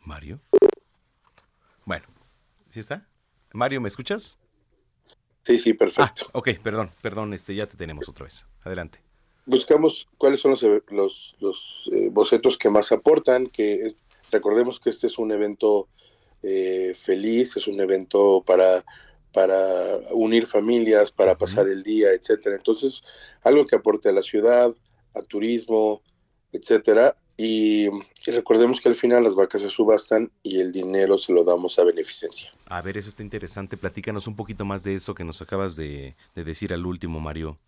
Mario. Bueno, ¿sí está? Mario, ¿me escuchas? Sí, sí, perfecto. Ah, ok, perdón, perdón, este, ya te tenemos otra vez. Adelante. Buscamos cuáles son los, los, los, eh, bocetos que más aportan, que eh, recordemos que este es un evento eh, feliz, es un evento para, para unir familias, para pasar el día, etcétera. Entonces, algo que aporte a la ciudad, a turismo, etcétera. Y, y recordemos que al final las vacas se subastan y el dinero se lo damos a beneficencia. A ver, eso está interesante. Platícanos un poquito más de eso que nos acabas de, de decir al último, Mario.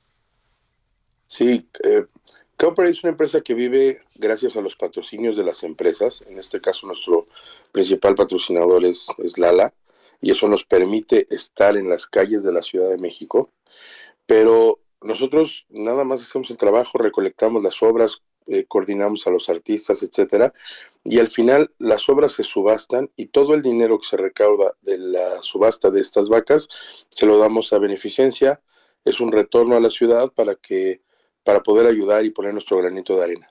Sí, eh, es una empresa que vive gracias a los patrocinios de las empresas. En este caso, nuestro principal patrocinador es, es Lala, y eso nos permite estar en las calles de la Ciudad de México. Pero nosotros nada más hacemos el trabajo, recolectamos las obras, eh, coordinamos a los artistas, etcétera, y al final las obras se subastan y todo el dinero que se recauda de la subasta de estas vacas se lo damos a beneficencia. Es un retorno a la ciudad para que para poder ayudar y poner nuestro granito de arena.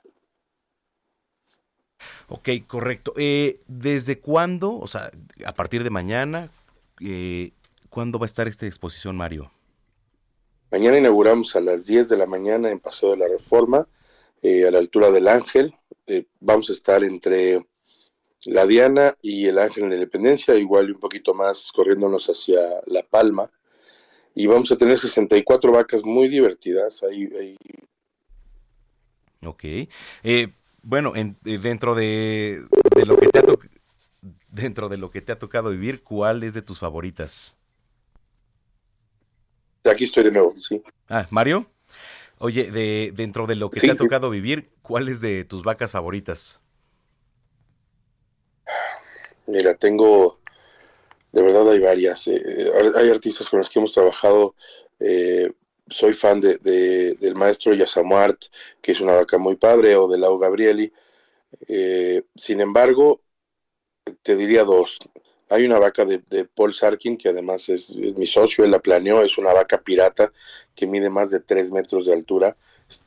Ok, correcto. Eh, ¿Desde cuándo, o sea, a partir de mañana, eh, cuándo va a estar esta exposición, Mario? Mañana inauguramos a las 10 de la mañana en Paseo de la Reforma, eh, a la altura del Ángel. Eh, vamos a estar entre la Diana y el Ángel en la Independencia, igual y un poquito más corriéndonos hacia La Palma. Y vamos a tener 64 vacas muy divertidas. Ahí, ahí Ok. Eh, bueno, en- dentro de, de lo que te ha to- dentro de lo que te ha tocado vivir, ¿cuál es de tus favoritas? Aquí estoy de nuevo, sí. Ah, Mario. Oye, de dentro de lo que Sí, te ha tocado vivir, ¿cuál es de tus vacas favoritas? Mira, tengo, de verdad hay varias. eh, hay artistas con los que hemos trabajado. eh, soy fan de, de- del maestro Yasamuart, que es una vaca muy padre, o de Lau Gabrieli. Eh, sin embargo, te diría dos. Hay una vaca de, Paul Sarkin, que además es, mi socio, él la planeó, es una vaca pirata que mide más de tres metros de altura,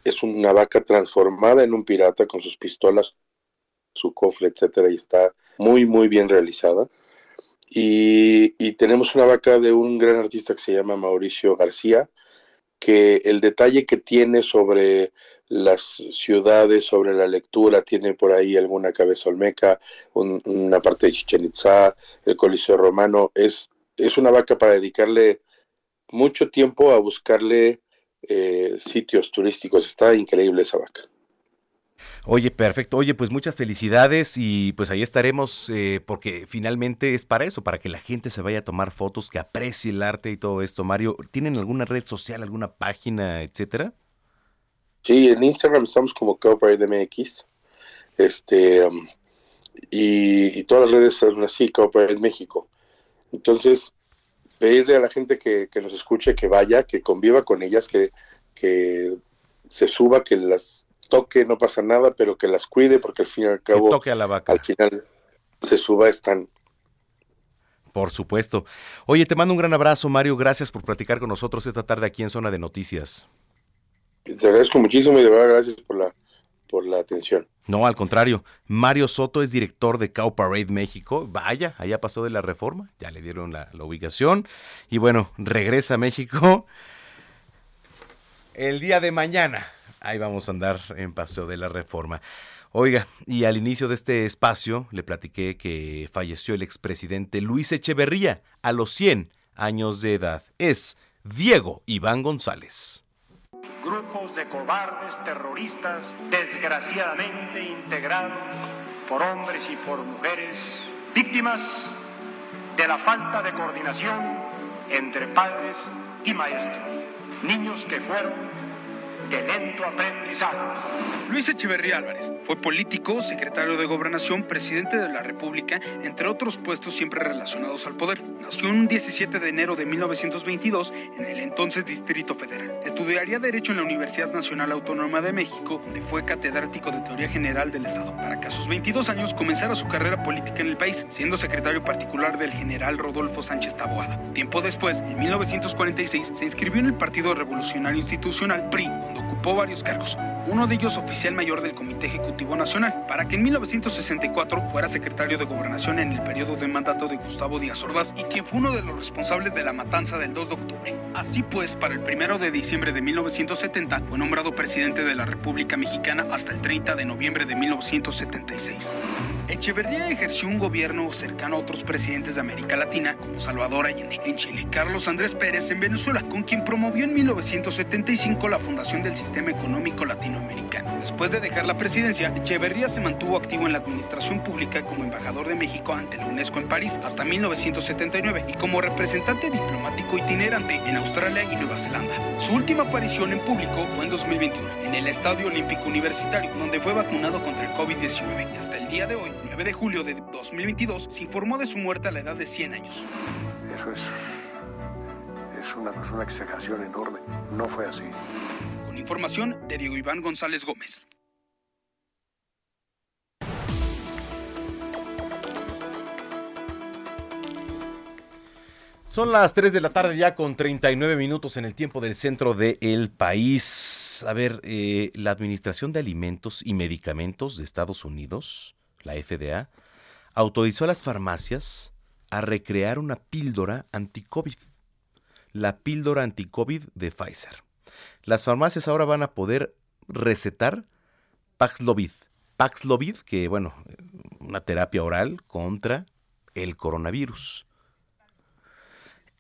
Es una vaca transformada en un pirata con sus pistolas, su cofre, etcétera, y está muy, muy bien realizada. Y tenemos una vaca de un gran artista que se llama Mauricio García, que el detalle que tiene sobre las ciudades, sobre la lectura, tiene por ahí alguna cabeza olmeca, un- una parte de Chichen Itza, el Coliseo Romano, es, es una vaca para dedicarle mucho tiempo a buscarle eh, sitios turísticos, está increíble esa vaca. Oye, perfecto. Oye, pues muchas felicidades y pues ahí estaremos eh, porque finalmente es para eso, para que la gente se vaya a tomar fotos, que aprecie el arte y todo esto. Mario, ¿tienen alguna red social, alguna página, etcétera? Sí, en Instagram estamos como Cowparade MX. Este, um, y, y todas las redes son así, Cowparade México. Entonces, pedirle a la gente que, que nos escuche que vaya, que conviva con ellas, que, que se suba, que las toque, no pasa nada, pero que las cuide, porque al fin y al Que cabo, toque a la vaca. al final se suba, están. Por supuesto. Oye, te mando un gran abrazo, Mario. Gracias por platicar con nosotros esta tarde aquí en Zona de Noticias. Te agradezco muchísimo y de verdad gracias por la, por la atención. No, al contrario. Mario Soto es director de Cow Parade México. Vaya, allá pasó de la reforma. Ya le dieron la, la ubicación. Y bueno, regresa a México el día de mañana. Ahí vamos a andar en Paseo de la Reforma. Oiga, y al inicio de este espacio le platiqué que falleció el expresidente Luis Echeverría a los 100 años de edad. Es Diego Iván González. Grupos de cobardes terroristas desgraciadamente integrados por hombres y por mujeres, víctimas de la falta de coordinación entre padres y maestros, niños que fueron de lento aprendizaje. Luis Echeverría Álvarez fue político, secretario de Gobernación, presidente de la República, entre otros puestos siempre relacionados al poder. Nació un 17 de enero de 1922 en el entonces Distrito Federal. Estudiaría Derecho en la Universidad Nacional Autónoma de México, donde fue catedrático de Teoría General del Estado, para que a sus 22 años comenzara su carrera política en el país, siendo secretario particular del general Rodolfo Sánchez Taboada. Tiempo después, en 1946, se inscribió en el Partido Revolucionario Institucional PRI, donde ocupó varios cargos. Uno de ellos oficial mayor del Comité Ejecutivo Nacional, para que en 1964 fuera secretario de Gobernación en el periodo de mandato de Gustavo Díaz Ordaz y quien fue uno de los responsables de la matanza del 2 de octubre. Así pues, para el 1 de diciembre de 1970 fue nombrado presidente de la República Mexicana hasta el 30 de noviembre de 1976. Echeverría ejerció un gobierno cercano a otros presidentes de América Latina, como Salvador Allende en Chile, Carlos Andrés Pérez en Venezuela, con quien promovió en 1975 la fundación del Sistema Económico Latinoamericano. Después de dejar la presidencia, Echeverría se mantuvo activo en la administración pública como embajador de México ante la UNESCO en París hasta 1979 y como representante diplomático itinerante en Australia y Nueva Zelanda. Su última aparición en público fue en 2021, en el Estadio Olímpico Universitario, donde fue vacunado contra el COVID-19 y hasta el día de hoy, 9 de julio de 2022, se informó de su muerte a la edad de 100 años. Eso es, es una, es una exageración enorme. No fue así. Información de Diego Iván González Gómez. Son las 3 de la tarde ya con 39 minutos en el tiempo del centro del país. A ver, eh, la Administración de Alimentos y Medicamentos de Estados Unidos, la FDA, autorizó a las farmacias a recrear una píldora anti-COVID. La píldora anti-COVID de Pfizer. Las farmacias ahora van a poder recetar Paxlovid. Paxlovid, que bueno, una terapia oral contra el coronavirus.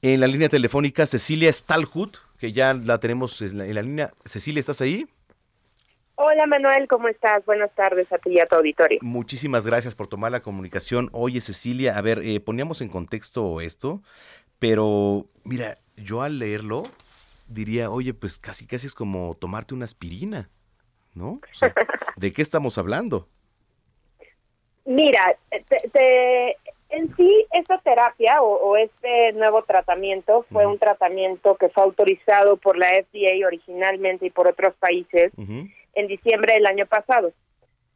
En la línea telefónica, Cecilia Stalhut, que ya la tenemos en la, en la línea. Cecilia, ¿estás ahí? Hola Manuel, ¿cómo estás? Buenas tardes a ti y a tu auditorio. Muchísimas gracias por tomar la comunicación. Oye, Cecilia, a ver, eh, poníamos en contexto esto, pero mira, yo al leerlo diría, oye, pues casi casi es como tomarte una aspirina, ¿no? O sea, ¿De qué estamos hablando? Mira, te- te- en sí esta terapia o, o este nuevo tratamiento fue un tratamiento que fue autorizado por la FDA originalmente y por otros países en diciembre del año pasado.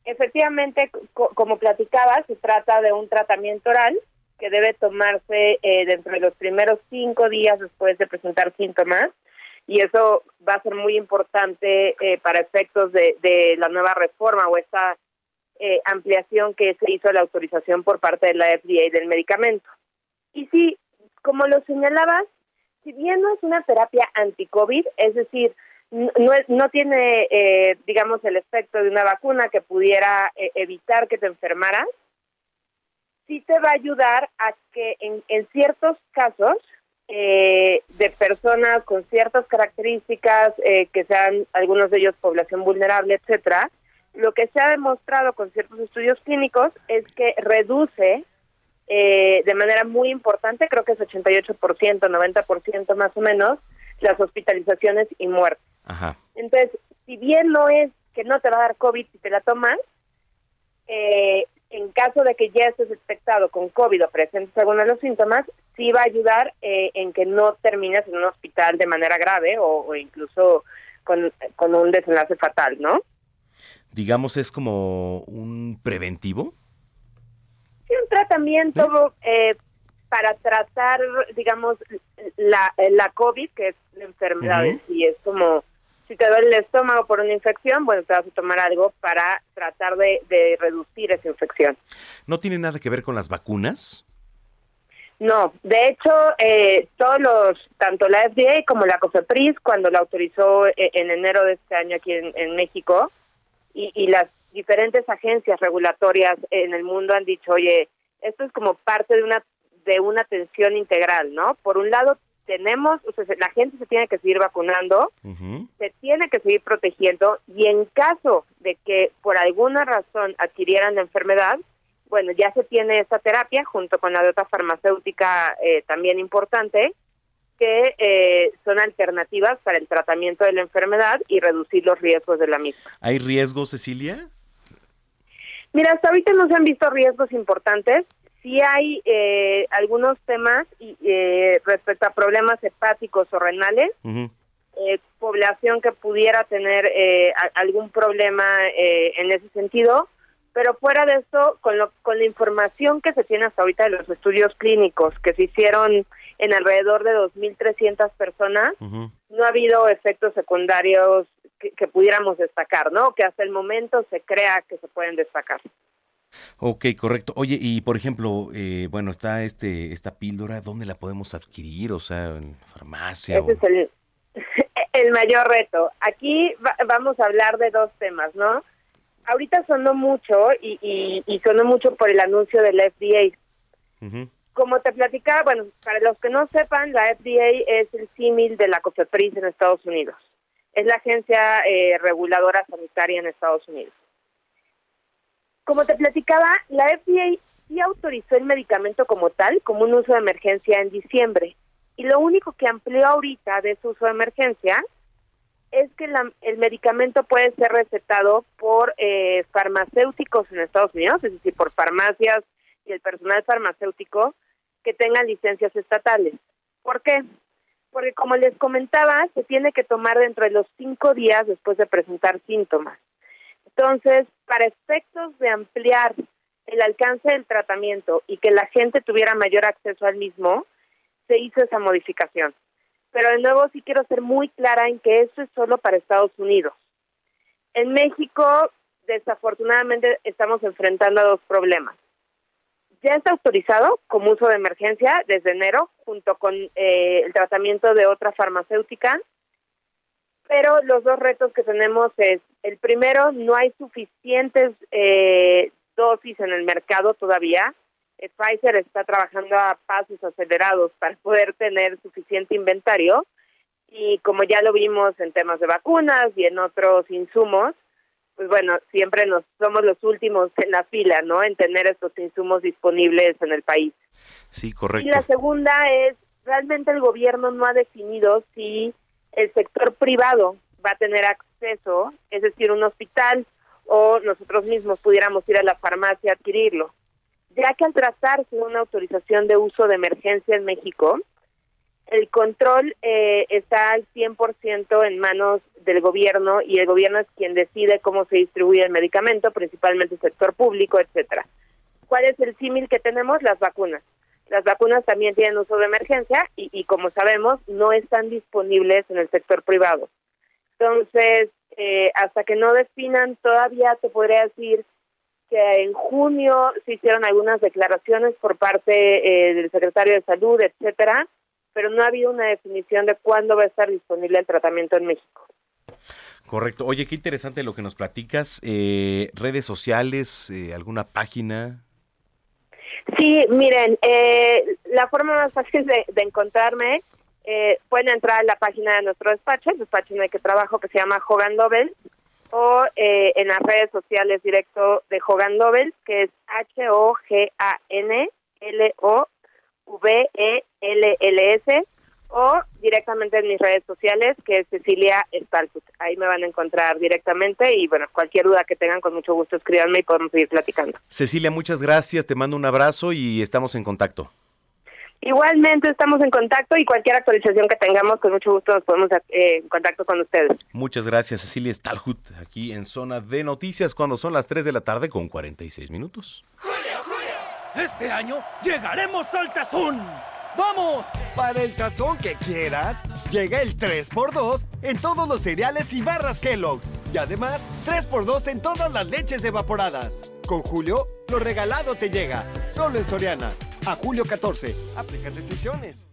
Efectivamente, co- como platicaba, se trata de un tratamiento oral que debe tomarse eh, dentro de los primeros cinco días después de presentar síntomas y eso va a ser muy importante eh, para efectos de, de la nueva reforma o esta eh, ampliación que se hizo de la autorización por parte de la FDA del medicamento. Y sí, como lo señalabas, si bien no es una terapia anti-COVID, es decir, no, no tiene, eh, digamos, el efecto de una vacuna que pudiera eh, evitar que te enfermaras, sí te va a ayudar a que en ciertos casos eh, de personas con ciertas características, eh, que sean algunos de ellos población vulnerable, etcétera, lo que se ha demostrado con ciertos estudios clínicos es que reduce eh, de manera muy importante, creo que es 88%, 90% más o menos, las hospitalizaciones y muertes. Ajá. Entonces, si bien no es que no te va a dar COVID si te la tomas, eh, en caso de que ya estés infectado con COVID o presentes algunos de los síntomas, sí va a ayudar eh, en que no termines en un hospital de manera grave o, o incluso con, con un desenlace fatal, ¿no? Digamos, es como un preventivo. Sí, un tratamiento eh, para tratar, digamos, la, la COVID, que es la enfermedad sí, es como si te duele el estómago por una infección, bueno, te vas a tomar algo para tratar de, de reducir esa infección. ¿No tiene nada que ver con las vacunas? No, de hecho, eh, todos los, tanto la FDA como la COFEPRIS, cuando la autorizó eh, en enero de este año aquí en, en México, y, y las diferentes agencias regulatorias en el mundo han dicho, oye, esto es como parte de una de una atención integral, ¿no? Por un lado, tenemos, o sea, la gente se tiene que seguir vacunando, se tiene que seguir protegiendo y en caso de que por alguna razón adquirieran la enfermedad, bueno, ya se tiene esta terapia junto con la de otra farmacéutica eh, también importante, que eh, son alternativas para el tratamiento de la enfermedad y reducir los riesgos de la misma. ¿Hay riesgo, Cecilia? Mira, hasta ahorita no se han visto riesgos importantes. Sí hay eh, algunos temas y, eh, respecto a problemas hepáticos o renales, eh, población que pudiera tener eh, a- algún problema eh, en ese sentido, pero fuera de eso, con, lo, con la información que se tiene hasta ahorita de los estudios clínicos que se hicieron en alrededor de 2.300 personas, no ha habido efectos secundarios que, que pudiéramos destacar, ¿no? Que hasta el momento se crea que se pueden destacar. Ok, correcto. Oye, y por ejemplo, eh, bueno, está este esta píldora, ¿dónde la podemos adquirir? O sea, en farmacia. Ese o- es el, el mayor reto. Aquí va- vamos a hablar de dos temas, ¿no? Ahorita sonó mucho y, y, y sonó mucho por el anuncio del FDA. Como te platicaba, bueno, para los que no sepan, la FDA es el símil de la COFEPRIS en Estados Unidos. Es la agencia eh, reguladora sanitaria en Estados Unidos. Como te platicaba, la FDA sí autorizó el medicamento como tal, como un uso de emergencia en diciembre. Y lo único que amplió ahorita de su uso de emergencia es que la- el medicamento puede ser recetado por eh, farmacéuticos en Estados Unidos, es decir, por farmacias y el personal farmacéutico que tengan licencias estatales. ¿Por qué? Porque como les comentaba, se tiene que tomar dentro de los cinco días después de presentar síntomas. Entonces, para efectos de ampliar el alcance del tratamiento y que la gente tuviera mayor acceso al mismo, se hizo esa modificación. Pero de nuevo sí quiero ser muy clara en que esto es solo para Estados Unidos. En México, desafortunadamente, estamos enfrentando a dos problemas. Ya está autorizado como uso de emergencia desde enero, junto con eh, el tratamiento de otra farmacéutica, pero los dos retos que tenemos es, el primero, no hay suficientes eh, dosis en el mercado todavía. Eh, Pfizer está trabajando a pasos acelerados para poder tener suficiente inventario y como ya lo vimos en temas de vacunas y en otros insumos, pues bueno, siempre nos somos los últimos en la fila, ¿no? En tener estos insumos disponibles en el país. Sí, Y correcto. la segunda es, realmente el gobierno no ha definido si el sector privado va a tener acceso, es decir, un hospital o nosotros mismos pudiéramos ir a la farmacia a adquirirlo. Ya que al tratarse de una autorización de uso de emergencia en México, el control eh, está al 100% en manos del gobierno y el gobierno es quien decide cómo se distribuye el medicamento, principalmente el sector público, etcétera. ¿Cuál es el símil que tenemos? Las vacunas. Las vacunas también tienen uso de emergencia y, y como sabemos, no están disponibles en el sector privado. Entonces, eh, hasta que no definan, todavía te podría decir que en junio se hicieron algunas declaraciones por parte eh, del secretario de Salud, etcétera, pero no ha habido una definición de cuándo va a estar disponible el tratamiento en México. Correcto. Oye, qué interesante lo que nos platicas. Eh, redes sociales, eh, alguna página. Sí, miren, eh, la forma más fácil de, de encontrarme, eh, pueden entrar a la página de nuestro despacho, el despacho en el que trabajo, que se llama Hogan Dobel, o eh, en las redes sociales directo de Hogan que es H-O-G-A-N-L-O-V-E-L-L-S, o directamente en mis redes sociales, que es Cecilia Stalfut. Ahí me van a encontrar directamente y, bueno, cualquier duda que tengan, con mucho gusto escríbanme y podemos seguir platicando. Cecilia, muchas gracias. Te mando un abrazo y estamos en contacto. Igualmente estamos en contacto y cualquier actualización que tengamos, con mucho gusto nos ponemos eh, en contacto con ustedes. Muchas gracias, Cecilia Stalhut, aquí en Zona de Noticias, cuando son las 3 de la tarde con 46 minutos. Este año llegaremos al tazón. ¡Vamos! Para el tazón que quieras, llega el 3x2 en todos los cereales y barras Kellogg's. Y además, 3x2 en todas las leches evaporadas. Con Julio, lo regalado te llega. Solo en Soriana. A julio 14. Aplican restricciones.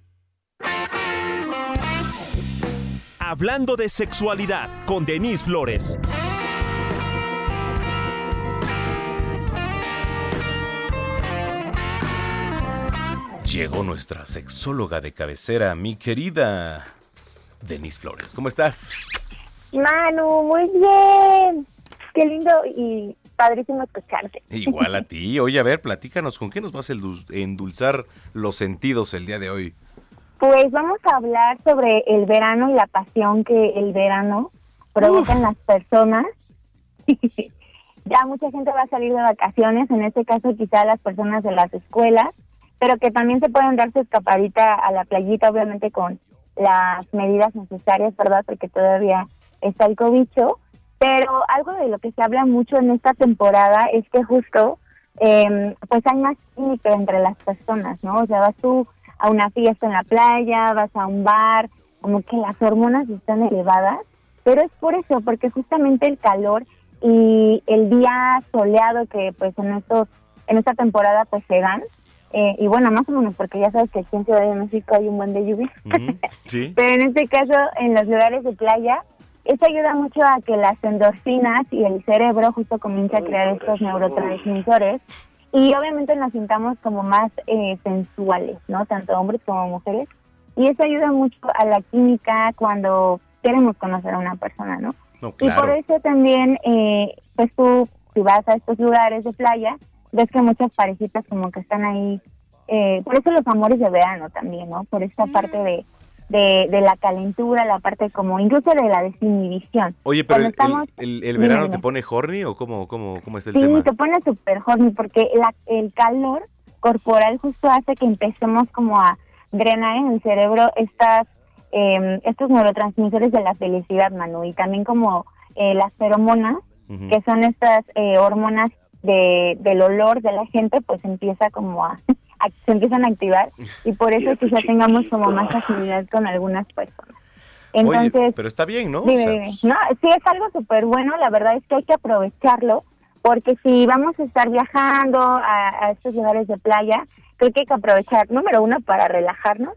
Hablando de sexualidad con Denise Flores. Llegó nuestra sexóloga de cabecera, mi querida Denise Flores. ¿Cómo estás? Manu, muy bien. Qué lindo y padrísimo escucharte. Igual a ti. Oye, a ver, platícanos, ¿con qué nos vas a endul- endulzar los sentidos el día de hoy? Pues vamos a hablar sobre el verano y la pasión que el verano provoca en las personas. ya mucha gente va a salir de vacaciones, en este caso quizá las personas de las escuelas, pero que también se pueden dar su escapadita a la playita, obviamente con las medidas necesarias, ¿verdad? Porque todavía está el cobicho. Pero algo de lo que se habla mucho en esta temporada es que justo, eh, pues hay más química entre las personas, ¿no? O sea, vas tú a una fiesta en la playa, vas a un bar, como que las hormonas están elevadas, pero es por eso, porque justamente el calor y el día soleado que pues en estos en esta temporada pues se dan, eh, y bueno, más o menos porque ya sabes que aquí en Ciudad de México hay un buen de lluvia, Sí. pero en este caso en los lugares de playa, eso ayuda mucho a que las endorfinas y el cerebro justo comience a crear estos neurotransmisores y obviamente nos sintamos como más eh, sensuales, ¿no? Tanto hombres como mujeres. Y eso ayuda mucho a la química cuando queremos conocer a una persona, ¿no? No, Y por claro. eso también, eh, pues tú, si vas a estos lugares de playa, ves que muchas parejitas como que están ahí. eh, por eso los amores de verano también, ¿no? Por esta parte de, de, de la calentura, la parte como incluso de la desinhibición. Oye, pero el, estamos- el- el- el Dime, verano dime. te pone horny o cómo, cómo, cómo está el Sí, tema? te pone súper horny porque la- el calor corporal justo hace que empecemos como a drenar en el cerebro estas eh, estos neurotransmisores de la felicidad, Manu, y también como eh, las feromonas, que son estas eh, hormonas de, del olor de la gente, pues empieza como a, a- se empiezan a activar y por eso quizá tengamos como más afinidad con algunas personas. Entonces, Oye, pero está bien, ¿no? O Dime, sea, dime. No, sí es algo súper bueno, la verdad es que hay que aprovecharlo, porque si vamos a estar viajando a, a estos lugares de playa, creo que hay que aprovechar, número uno, para relajarnos,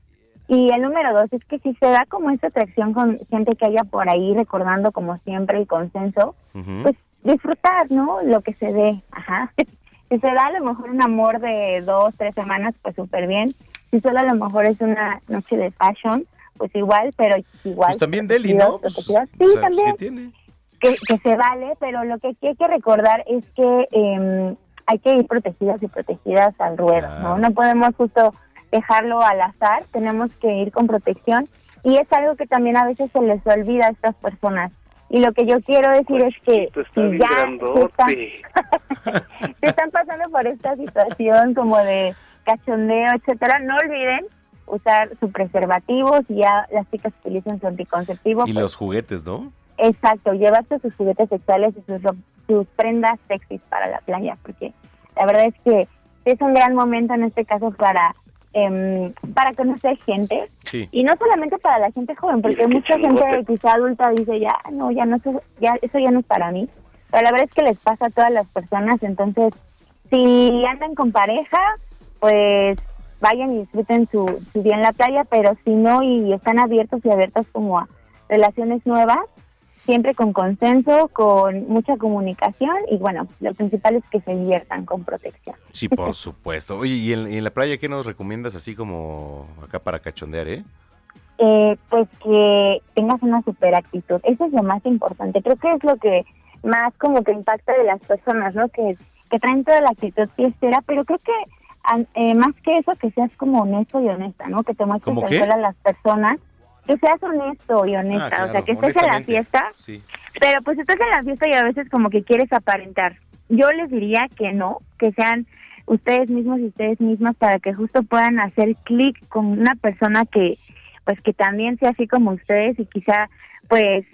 y el número dos es que si se da como esta atracción con gente que haya por ahí recordando como siempre el consenso, pues disfrutar, ¿no? Lo que se dé, ajá. Si se da a lo mejor un amor de dos, tres semanas, pues súper bien. Si solo a lo mejor es una noche de fashion, pues igual, pero igual. Pues también Deli, ¿no? Pues, o Sí, sea, pues, también que, que se vale, pero lo que hay que recordar es que eh, hay que ir protegidas y protegidas al ruedo, ¿no? No podemos justo dejarlo al azar, tenemos que ir con protección y es algo que también a veces se les olvida a estas personas. Y lo que yo quiero decir es que si ya se están, se están pasando por esta situación como de cachondeo, etcétera, no olviden usar su preservativo, si ya las chicas utilizan su anticonceptivo, Y pues, los juguetes, ¿no? Exacto, llevarse sus juguetes sexuales y sus, ro- sus prendas sexys para la playa, porque la verdad es que es un gran momento en este caso para em, para conocer gente. Sí. Y no solamente para la gente joven, porque mucha gente quizá adulta dice, ya, no, ya no, ya, eso ya no es para mí. Pero la verdad es que les pasa a todas las personas, entonces, si andan con pareja, pues vayan y disfruten su, su día en la playa, pero si no y están abiertos y abiertas como a relaciones nuevas, siempre con consenso, con mucha comunicación y bueno, lo principal es que se diviertan con protección. Sí, por supuesto. Oye, ¿y en, y en la playa qué nos recomiendas así como acá para cachondear, eh? Eh, pues que tengas una super actitud, eso es lo más importante, creo que es lo que más como que impacta de las personas, ¿no? Que, que traen toda la actitud fiestera, pero creo que eh, más que eso, que seas como honesto y honesta, ¿no? Que te muestres a las personas, que seas honesto y honesta, Ah, o sea, que estés en la fiesta, Sí. pero pues estás en la fiesta y a veces como que quieres aparentar. Yo les diría que no, que sean ustedes mismos y ustedes mismas para que justo puedan hacer clic con una persona que pues que también sea así como ustedes y quizá pues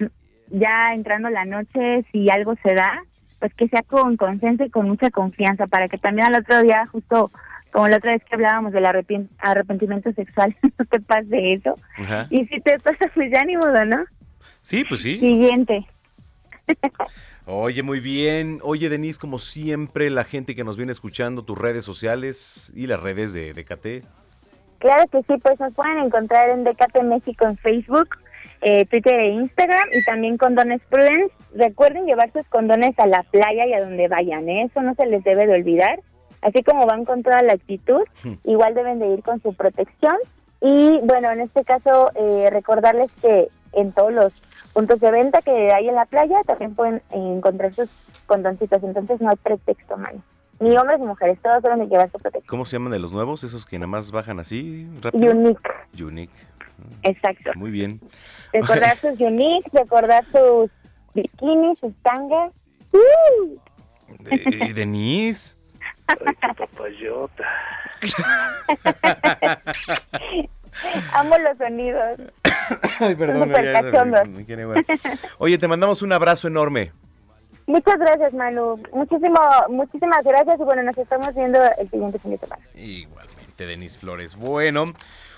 ya entrando la noche si algo se da, pues que sea con consenso y con mucha confianza para que también al otro día justo como la otra vez que hablábamos del arrepentimiento sexual, no te pase eso. Ajá. Y si te pasa, pues ya ni modo, ¿no? Sí, pues sí. Siguiente. Oye, muy bien. Oye, Denise, como siempre, la gente que nos viene escuchando, tus redes sociales y las redes de, de KT. Claro que sí, pues nos pueden encontrar en Decate México en Facebook, eh, Twitter e Instagram y también Condones Prudence. Recuerden llevar sus condones a la playa y a donde vayan, ¿eh? eso no se les debe de olvidar. Así como van con toda la actitud, igual deben de ir con su protección. Y bueno, en este caso, eh, recordarles que en todos los puntos de venta que hay en la playa también pueden encontrar sus condoncitos, entonces no hay pretexto, man. Ni hombres ni mujeres, todos deben de llevar su protección. ¿Cómo se llaman de los nuevos? Esos que nada más bajan así rápido. Unique, Unique. exacto. Muy bien. Recordar sus uniques, recordar sus bikinis, sus tangas. ¡Uh! Eh, Denise. Papayota. Amo los sonidos. Ay, perdón. ya- me. Oye, te mandamos un abrazo enorme. Muchas gracias, Manu. Muchísimo, muchísimas gracias y bueno, nos estamos viendo el siguiente fin de semana. Igualmente, Denise Flores. Bueno,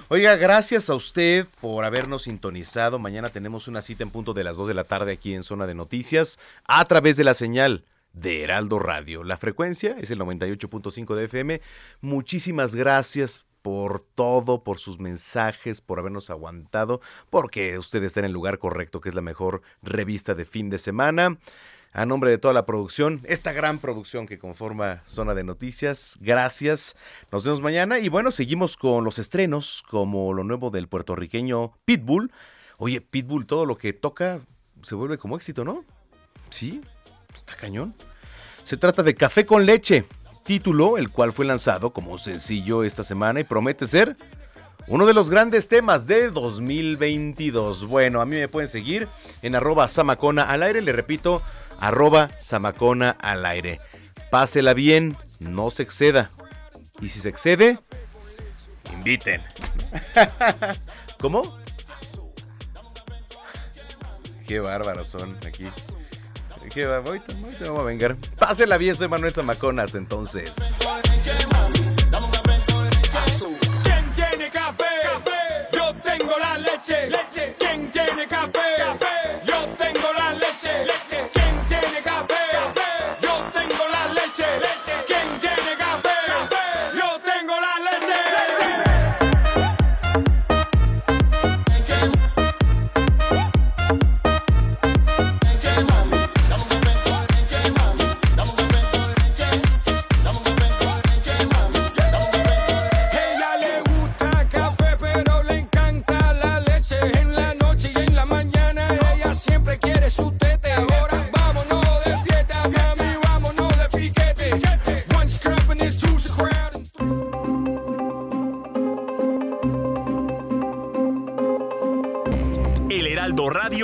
oiga, gracias a usted por habernos sintonizado. Mañana tenemos una cita en punto de las 2 de la tarde aquí en Zona de Noticias a través de la señal de Heraldo Radio. La frecuencia es el 98.5 de FM. Muchísimas gracias por todo, por sus mensajes, por habernos aguantado, porque usted está en el lugar correcto, que es la mejor revista de fin de semana. A nombre de toda la producción, esta gran producción que conforma Zona de Noticias, gracias. Nos vemos mañana y bueno, seguimos con los estrenos, como lo nuevo del puertorriqueño Pitbull. Oye, Pitbull, todo lo que toca se vuelve como éxito, ¿no? Sí, está cañón. Se trata de Café con leche, título el cual fue lanzado como sencillo esta semana y promete ser uno de los grandes temas de 2022. Bueno, a mí me pueden seguir en arroba samacona al aire, le repito, arroba samacona al aire. Pásela bien, no se exceda. Y si se excede, inviten. ¿Cómo? Qué bárbaros son aquí. Qué bárbaro. Ahorita, ahorita me voy a vengar. Pásela bien, soy Manuel Zamacona. Hasta entonces. ¿Quién tiene café? Yo tengo la leche. ¿Quién tiene café?